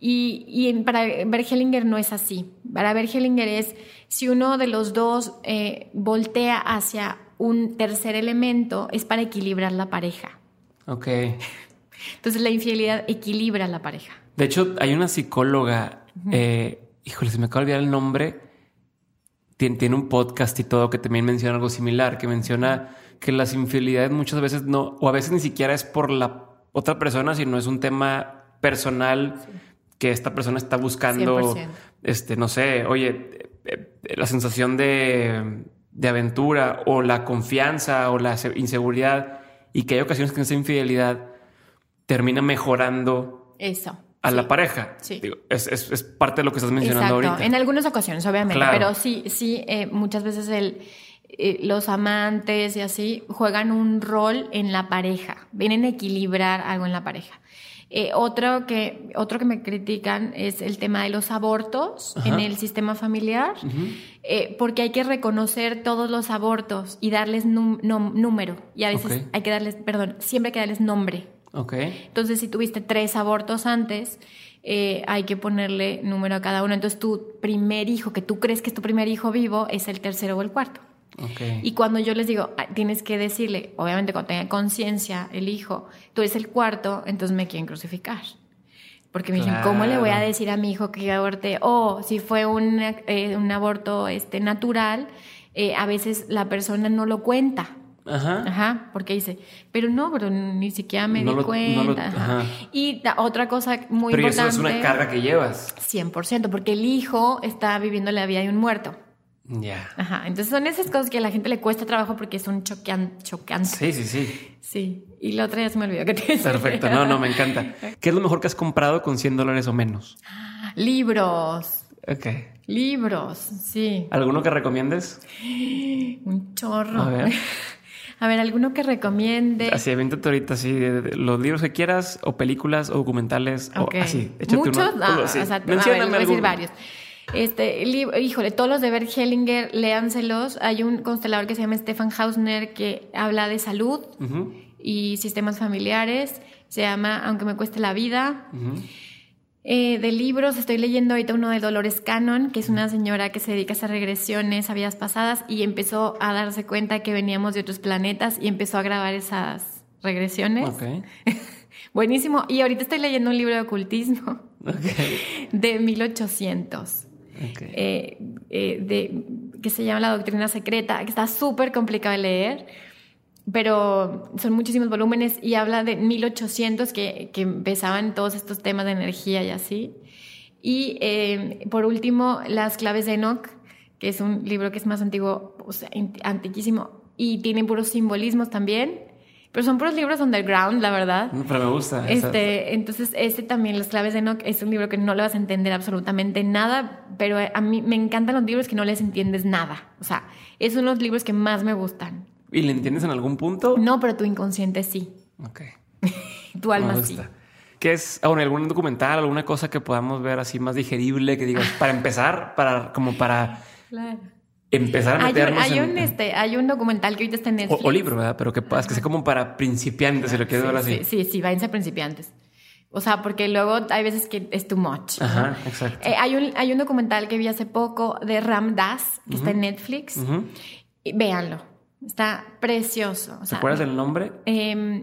Y, y para Bergelinger no es así. Para Bergelinger es si uno de los dos eh, voltea hacia un tercer elemento, es para equilibrar la pareja.
Ok.
Entonces la infidelidad equilibra la pareja.
De hecho, hay una psicóloga, eh, híjole, se me acaba de olvidar el nombre, tiene, tiene, un podcast y todo que también menciona algo similar, que menciona que las infidelidades muchas veces no, o a veces ni siquiera es por la otra persona, sino es un tema personal que esta persona está buscando,
100%.
este, no sé, oye, eh, eh, la sensación de, de aventura o la confianza o la se- inseguridad y que hay ocasiones que esa infidelidad termina mejorando
Eso.
a
sí.
la pareja.
Sí.
Digo, es, es- es parte de lo que estás mencionando
Exacto,
ahorita.
en algunas ocasiones, obviamente,
Claro.
pero sí, sí, eh, muchas veces el, eh, los amantes y así juegan un rol en la pareja, vienen a equilibrar algo en la pareja. Eh, otro, que, otro que me critican es el tema de los abortos
Ajá.
en el sistema familiar, eh, porque hay que reconocer todos los abortos y darles número, y a veces hay que darles, perdón, siempre hay que darles nombre.
Ok.
Entonces, si tuviste tres abortos antes, eh, hay que ponerle número a cada uno. Entonces, tu primer hijo, que tú crees que es tu primer hijo vivo, es el tercero o el cuarto.
Ok.
Y cuando yo les digo, tienes que decirle, obviamente cuando tenga conciencia el hijo, tú eres el cuarto, entonces me quieren crucificar. Porque me dicen, ¿cómo le voy a
Claro.
decir a mi hijo que aborte? O si fue un, eh, un aborto este, natural, eh, a veces la persona no lo cuenta.
Ajá.
Ajá, porque dice, pero no, pero ni siquiera me
No
di
lo-
cuenta.
no lo-
ajá.
ajá.
Y ta- otra cosa muy
Pero eso
importante.
es una carga que llevas.
100%, porque el hijo está viviendo la vida de un muerto.
Ya.
Ajá, entonces son esas cosas que a la gente le cuesta trabajo porque son choquean, chocantes.
Sí, sí, sí.
Sí, y la otra ya se me olvidó que te.
Perfecto. No, no, me encanta. ¿Qué es lo mejor que has comprado con 100 dólares o menos?
Libros,
Ok.
libros, sí.
¿Alguno que recomiendes?
Un chorro.
A ver.
A ver, alguno que recomiende.
Así, aviéntate ahorita, así, de- de los libros que quieras, o películas, o documentales, o así. échate
Muchos,
uno.
ah,
Sí.
o sea, a ver, voy a decir varios. Este, libro, híjole, todos los de Bert Hellinger, léanselos. Hay un constelador que se llama Stefan Hausner que habla de salud y sistemas familiares. Se llama Aunque me cueste la vida. Eh, de libros, estoy leyendo ahorita uno de Dolores Cannon, que es una señora que se dedica a hacer regresiones a vidas pasadas y empezó a darse cuenta que veníamos de otros planetas y empezó a grabar esas regresiones.
Ok.
Buenísimo. Y ahorita estoy leyendo un libro de ocultismo
Ok.
de 1800. Eh, eh, de, que se llama La Doctrina Secreta, que está súper complicado de leer, pero son muchísimos volúmenes y habla de 1800 que, que empezaban todos estos temas de energía y así. Y eh, por último, Las claves de Enoch, que es un libro que es más antiguo, o sea, ant- antiquísimo, y tiene puros simbolismos también. Pero son puros libros underground, la verdad.
Pero me gusta.
Este, entonces, este también, Las claves de Enoch, es un libro que no le vas a entender absolutamente nada, pero a mí me encantan los libros que no les entiendes nada. O sea, es uno de los libros que más me gustan.
¿Y le entiendes en algún punto?
No, pero tu inconsciente sí.
Ok.
Tu alma
me
sí.
gusta. ¿Qué es aún algún documental, alguna cosa que podamos ver así más digerible que digas para empezar, para como para
Claro.
Empezar a
Hay
meternos
hay,
en,
un, este, hay un documental que ahorita está en
o,
Netflix.
o libro, ¿verdad? Pero que puedas que sea como para principiantes, si lo quieres ver así.
Sí, sí, sí, váyanse a principiantes. O sea, porque luego hay veces que es too much. ¿no?
Ajá, exacto.
Eh, hay, un, hay un documental que vi hace poco de Ram Dass, que está en Netflix.
Ujú.
Y véanlo. Está precioso. O
¿Te
sea,
acuerdas del nombre?
eh,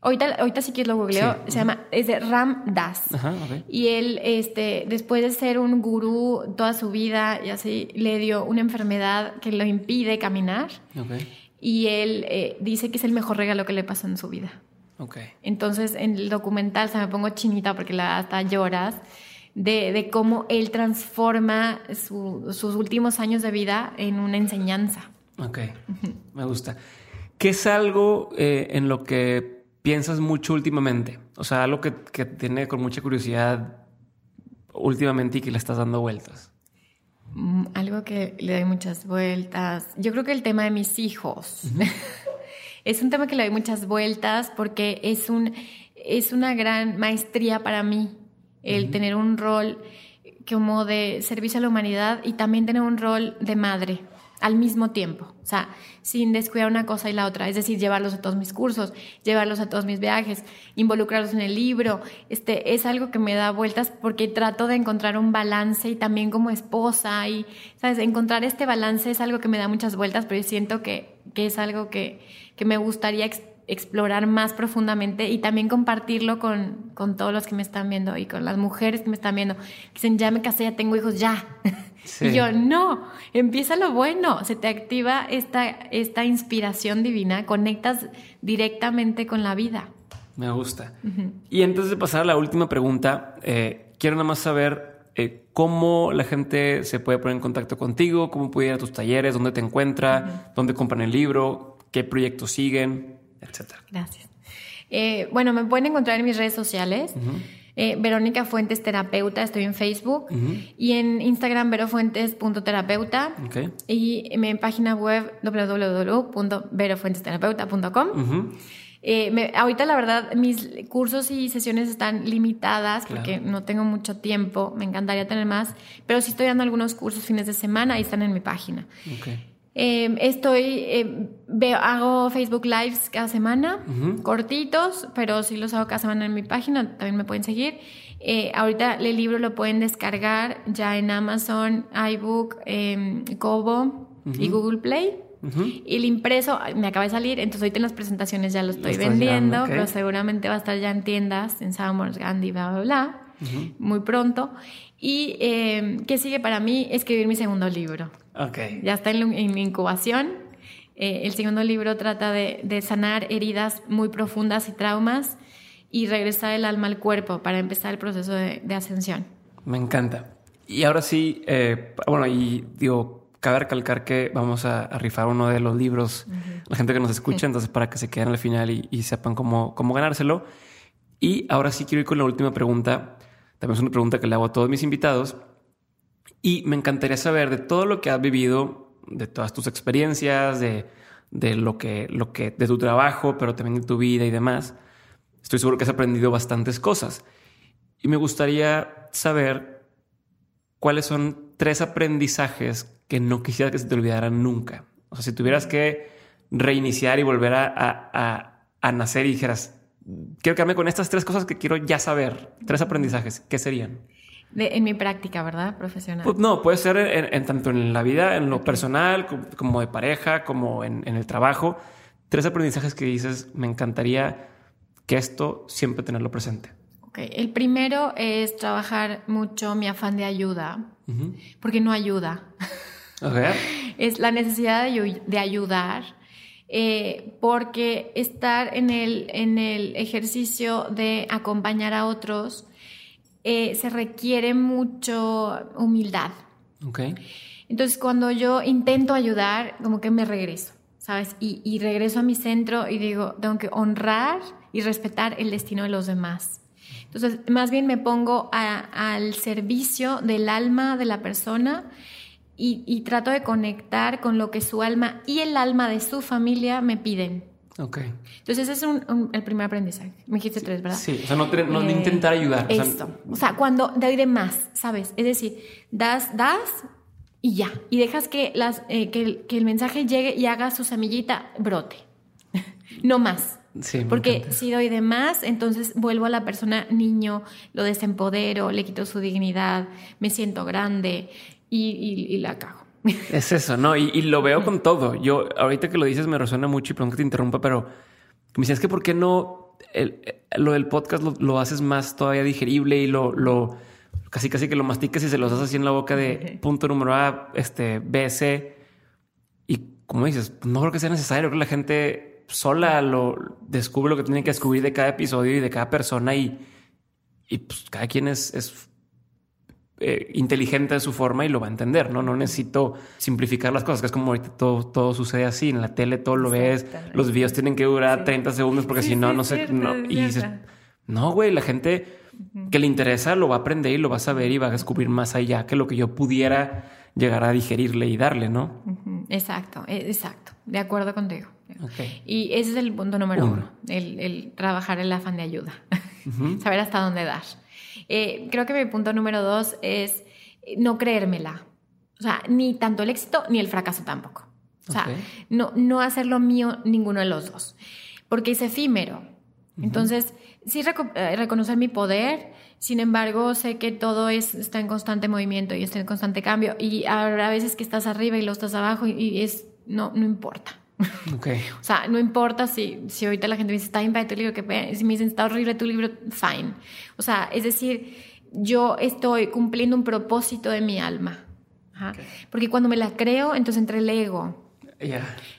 ahorita, ahorita sí que lo googleo.
Sí.
Se llama, es de Ram Das.
Ajá, ok.
Y él, este, después de ser un gurú toda su vida y así, le dio una enfermedad que lo impide caminar.
Ok.
Y él eh, dice que es el mejor regalo que le pasó en su vida.
Ok.
Entonces, en el documental, se me pongo chinita porque la, hasta lloras, de, de cómo él transforma su- sus últimos años de vida en una enseñanza.
Ok. Me gusta. ¿Qué es algo eh, en lo que piensas mucho últimamente? O sea, algo que, que tiene con mucha curiosidad últimamente y que le estás dando vueltas.
Mm, Algo que le doy muchas vueltas. Yo creo que el tema de mis hijos. es un tema que le doy muchas vueltas porque es, un, es una gran maestría para mí el tener un rol como de servicio a la humanidad y también tener un rol de madre al mismo tiempo, o sea, sin descuidar una cosa y la otra, es decir, llevarlos a todos mis cursos, llevarlos a todos mis viajes, involucrarlos en el libro, este es algo que me da vueltas porque trato de encontrar un balance y también como esposa y, sabes, encontrar este balance es algo que me da muchas vueltas, pero yo siento que, que es algo que, que me gustaría ex- explorar más profundamente y también compartirlo con, con todos los que me están viendo y con las mujeres que me están viendo. que Dicen, ya me casé, ya tengo hijos, ya.
Sí.
Y yo, no, empieza lo bueno, se te activa esta, esta inspiración divina, conectas directamente con la vida.
Me gusta. Y antes de pasar a la última pregunta, eh, quiero nada más saber eh, cómo la gente se puede poner en contacto contigo, cómo puede ir a tus talleres, dónde te encuentra, dónde compran el libro, qué proyectos siguen, etcétera.
Gracias. Eh, bueno, me pueden encontrar en mis redes sociales. Verónica Fuentes Terapeuta, estoy en Facebook. Y en Instagram verofuentes.terapeuta okay. y en mi página web www.verofuentesterapeuta.com. Eh, ahorita la verdad mis cursos y sesiones están limitadas porque no tengo mucho tiempo, me encantaría tener más, pero sí estoy dando algunos cursos fines de semana y están en mi página. Em, estoy, eh, veo, hago Facebook Lives cada semana, cortitos, pero sí los hago cada semana en mi página, también me pueden seguir. Eh, ahorita el libro lo pueden descargar ya en Amazon, iBook, eh, Kobo y Google Play. Y el impreso me acaba de salir, entonces ahorita en las presentaciones ya lo estoy vendiendo, pero seguramente va a estar ya en tiendas, en Summers, Gandhi, bla, bla, bla, muy pronto. Y ¿qué sigue para mí? Escribir mi segundo libro.
Okay.
Ya está en, en incubación. Eh, el segundo libro trata de, de, sanar heridas muy profundas y traumas y regresar el alma al cuerpo para empezar el proceso de, de ascensión.
Me encanta. Y ahora sí, eh, bueno, y digo, cabe recalcar que vamos a, rifar uno de los libros, la gente que nos escucha, entonces para que se queden al final y, sepan cómo, cómo ganárselo. Y ahora sí quiero ir con la última pregunta. También es una pregunta que le hago a todos mis invitados. Y me encantaría saber de todo lo que has vivido, de todas tus experiencias, de, de lo que, lo que, de tu trabajo, pero también de tu vida y demás. Estoy seguro que has aprendido bastantes cosas. Y me gustaría saber cuáles son tres aprendizajes que no quisiera que se te olvidaran nunca. O sea, si tuvieras que reiniciar y volver a, nacer y dijeras, quiero quedarme con estas tres cosas que quiero ya saber, tres aprendizajes, ¿qué serían?
En mi práctica, ¿verdad? Profesional.
Pues no, puede ser en, tanto en la vida, en lo personal, como, de pareja, como en, el trabajo. Tres aprendizajes que dices, me encantaría que esto siempre tenerlo presente.
Ok, el primero es trabajar mucho mi afán de ayuda, porque no ayuda. Es la necesidad de, ayudar, eh, porque estar en el, en el ejercicio de acompañar a otros eh, se requiere mucho humildad. Entonces, cuando yo intento ayudar, como que me regreso, ¿sabes? Y, regreso a mi centro y digo, tengo que honrar y respetar el destino de los demás. Entonces, más bien me pongo al servicio del alma de la persona y, trato de conectar con lo que su alma y el alma de su familia me piden.
Ok.
Entonces, ese es un, el primer aprendizaje. Me dijiste tres, ¿verdad?
Sí, o sea, no, no eh, intentar ayudar.
Esto. O sea, cuando doy de más, ¿sabes? Es decir, das, das y ya. Y dejas que, las, eh, que, el, que el mensaje llegue y haga su semillita, brote. no más.
Sí,
Porque si doy de más, entonces vuelvo a la persona niño, lo desempodero, le quito su dignidad, me siento grande, y, la cago.
Es eso, ¿no? Y, lo veo con todo. Yo, ahorita que lo dices, me resuena mucho y perdón que te interrumpa, pero me decías que por qué no lo del podcast lo, haces más todavía digerible y lo, lo casi casi que lo mastiques y se los das así en la boca de punto número A, este, B, C. Y como dices, no creo que sea necesario, creo que la gente sola lo descubre lo que tiene que descubrir de cada episodio y de cada persona y, y pues cada quien es, es eh, inteligente de su forma y lo va a entender, ¿no? No necesito simplificar las cosas, que es como ahorita todo, todo sucede así, en la tele todo lo ves, los videos tienen que durar 30 segundos porque si no, no sé, no, y dices, no, güey, la gente que le interesa lo va a aprender y lo va a saber y va a descubrir más allá que lo que yo pudiera llegar a digerirle y darle, ¿no?
Exacto, e, exacto, de acuerdo contigo. Y ese es el punto número uno, el, trabajar el afán de ayuda, saber hasta dónde dar. Eh, creo que mi punto número dos es no creérmela. O sea, ni tanto el éxito ni el fracaso tampoco. O sea, no, no hacer lo mío ninguno de los dos. Porque es efímero. Entonces, sí eh, reconocer mi poder, sin embargo, sé que todo es, está en constante movimiento y está en constante cambio. Y habrá veces que estás arriba y lo estás abajo y, es, no, no importa.
Okay.
o sea, no importa si, si ahorita la gente me dice, está bien tu libro, que si me dicen, está horrible tu libro, fine. O sea, es decir, yo estoy cumpliendo un propósito de mi alma. Porque cuando me la creo, entonces entre el ego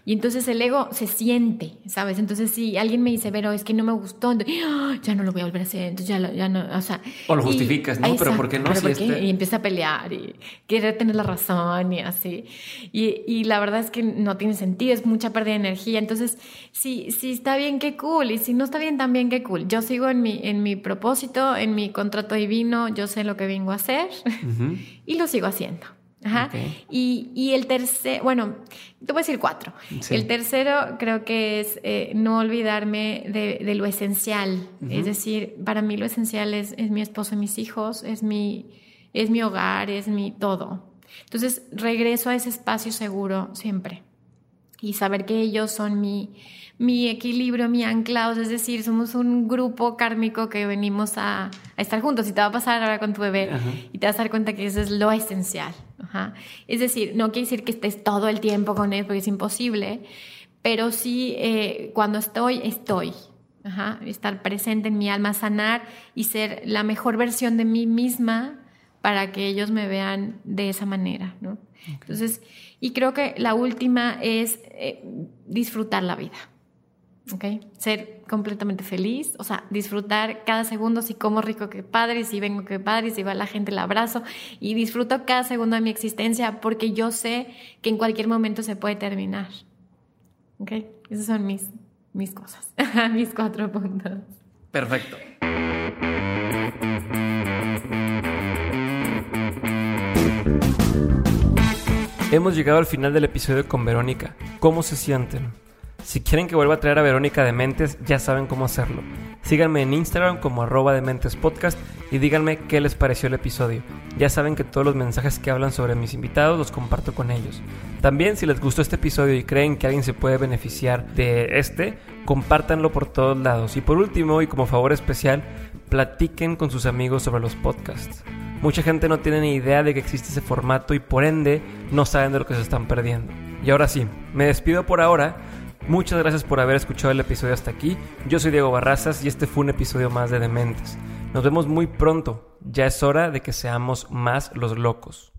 Y entonces el ego se siente, ¿sabes? Entonces si alguien me dice, pero es que no me gustó, ¡ah! ya no lo voy a volver a hacer, entonces ya, ya no, o sea...
O lo justificas, ¿no? Pero ¿por qué no?
Este y empieza a pelear y quiere tener la razón y así. Y, y, la verdad es que no tiene sentido, es mucha pérdida de energía. Entonces, si, si está bien, qué cool. Y si no está bien, también qué cool. Yo sigo en mi, en mi propósito, en mi contrato divino, yo sé lo que vengo a hacer y lo sigo haciendo. Ajá. Y, y, el tercer, bueno, te voy a decir cuatro. El tercero creo que es eh, no olvidarme de, de lo esencial. Es decir, para mí lo esencial es, es, mi esposo y mis hijos, es mi, es mi hogar, es mi todo. Entonces regreso a ese espacio seguro siempre. Y saber que ellos son mi, mi equilibrio, mi anclado, es decir, somos un grupo kármico que venimos a, a, estar juntos y te va a pasar ahora con tu bebé y te vas a dar cuenta que eso es lo esencial. Ajá. Es decir, no quiere decir que estés todo el tiempo con él porque es imposible, pero sí eh, cuando estoy, estoy. Ajá. Estar presente en mi alma, sanar y ser la mejor versión de mí misma para que ellos me vean de esa manera, ¿no? Entonces, y creo que la última es eh, disfrutar la vida. ¿Ok? Ser completamente feliz, o sea, disfrutar cada segundo, si como rico, que padre, si vengo, que padre, si va la gente, el abrazo, y disfruto cada segundo de mi existencia porque yo sé que en cualquier momento se puede terminar, ¿ok? Esas son mis, mis cosas, mis cuatro puntos.
Perfecto. Hemos llegado al final del episodio con Verónica. ¿Cómo se sienten? Si quieren que vuelva a traer a Verónica de Mentes, ya saben cómo hacerlo. Síganme en Instagram como arroba de Mentes Podcast y díganme qué les pareció el episodio. Ya saben que todos los mensajes que hablan sobre mis invitados los comparto con ellos. También si les gustó este episodio y creen que alguien se puede beneficiar de este, compártanlo por todos lados. Y por último, y como favor especial, platiquen con sus amigos sobre los podcasts. Mucha gente no tiene ni idea de que existe ese formato y por ende no saben de lo que se están perdiendo. Y ahora sí, me despido por ahora. Muchas gracias por haber escuchado el episodio hasta aquí. Yo soy Diego Barrazas y este fue un episodio más de Dementes. Nos vemos muy pronto. Ya es hora de que seamos más los locos.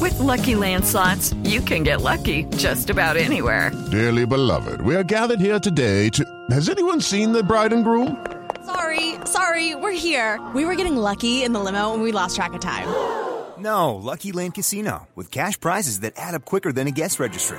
With lucky landslots, you can get lucky just about anywhere.
Dearly beloved, we are gathered here today to. Has anyone seen the bride and groom?
Sorry, sorry, we're here. We were getting lucky in the limo and we lost track of time.
No, Lucky Land Casino, with cash prizes that add up quicker than a guest registry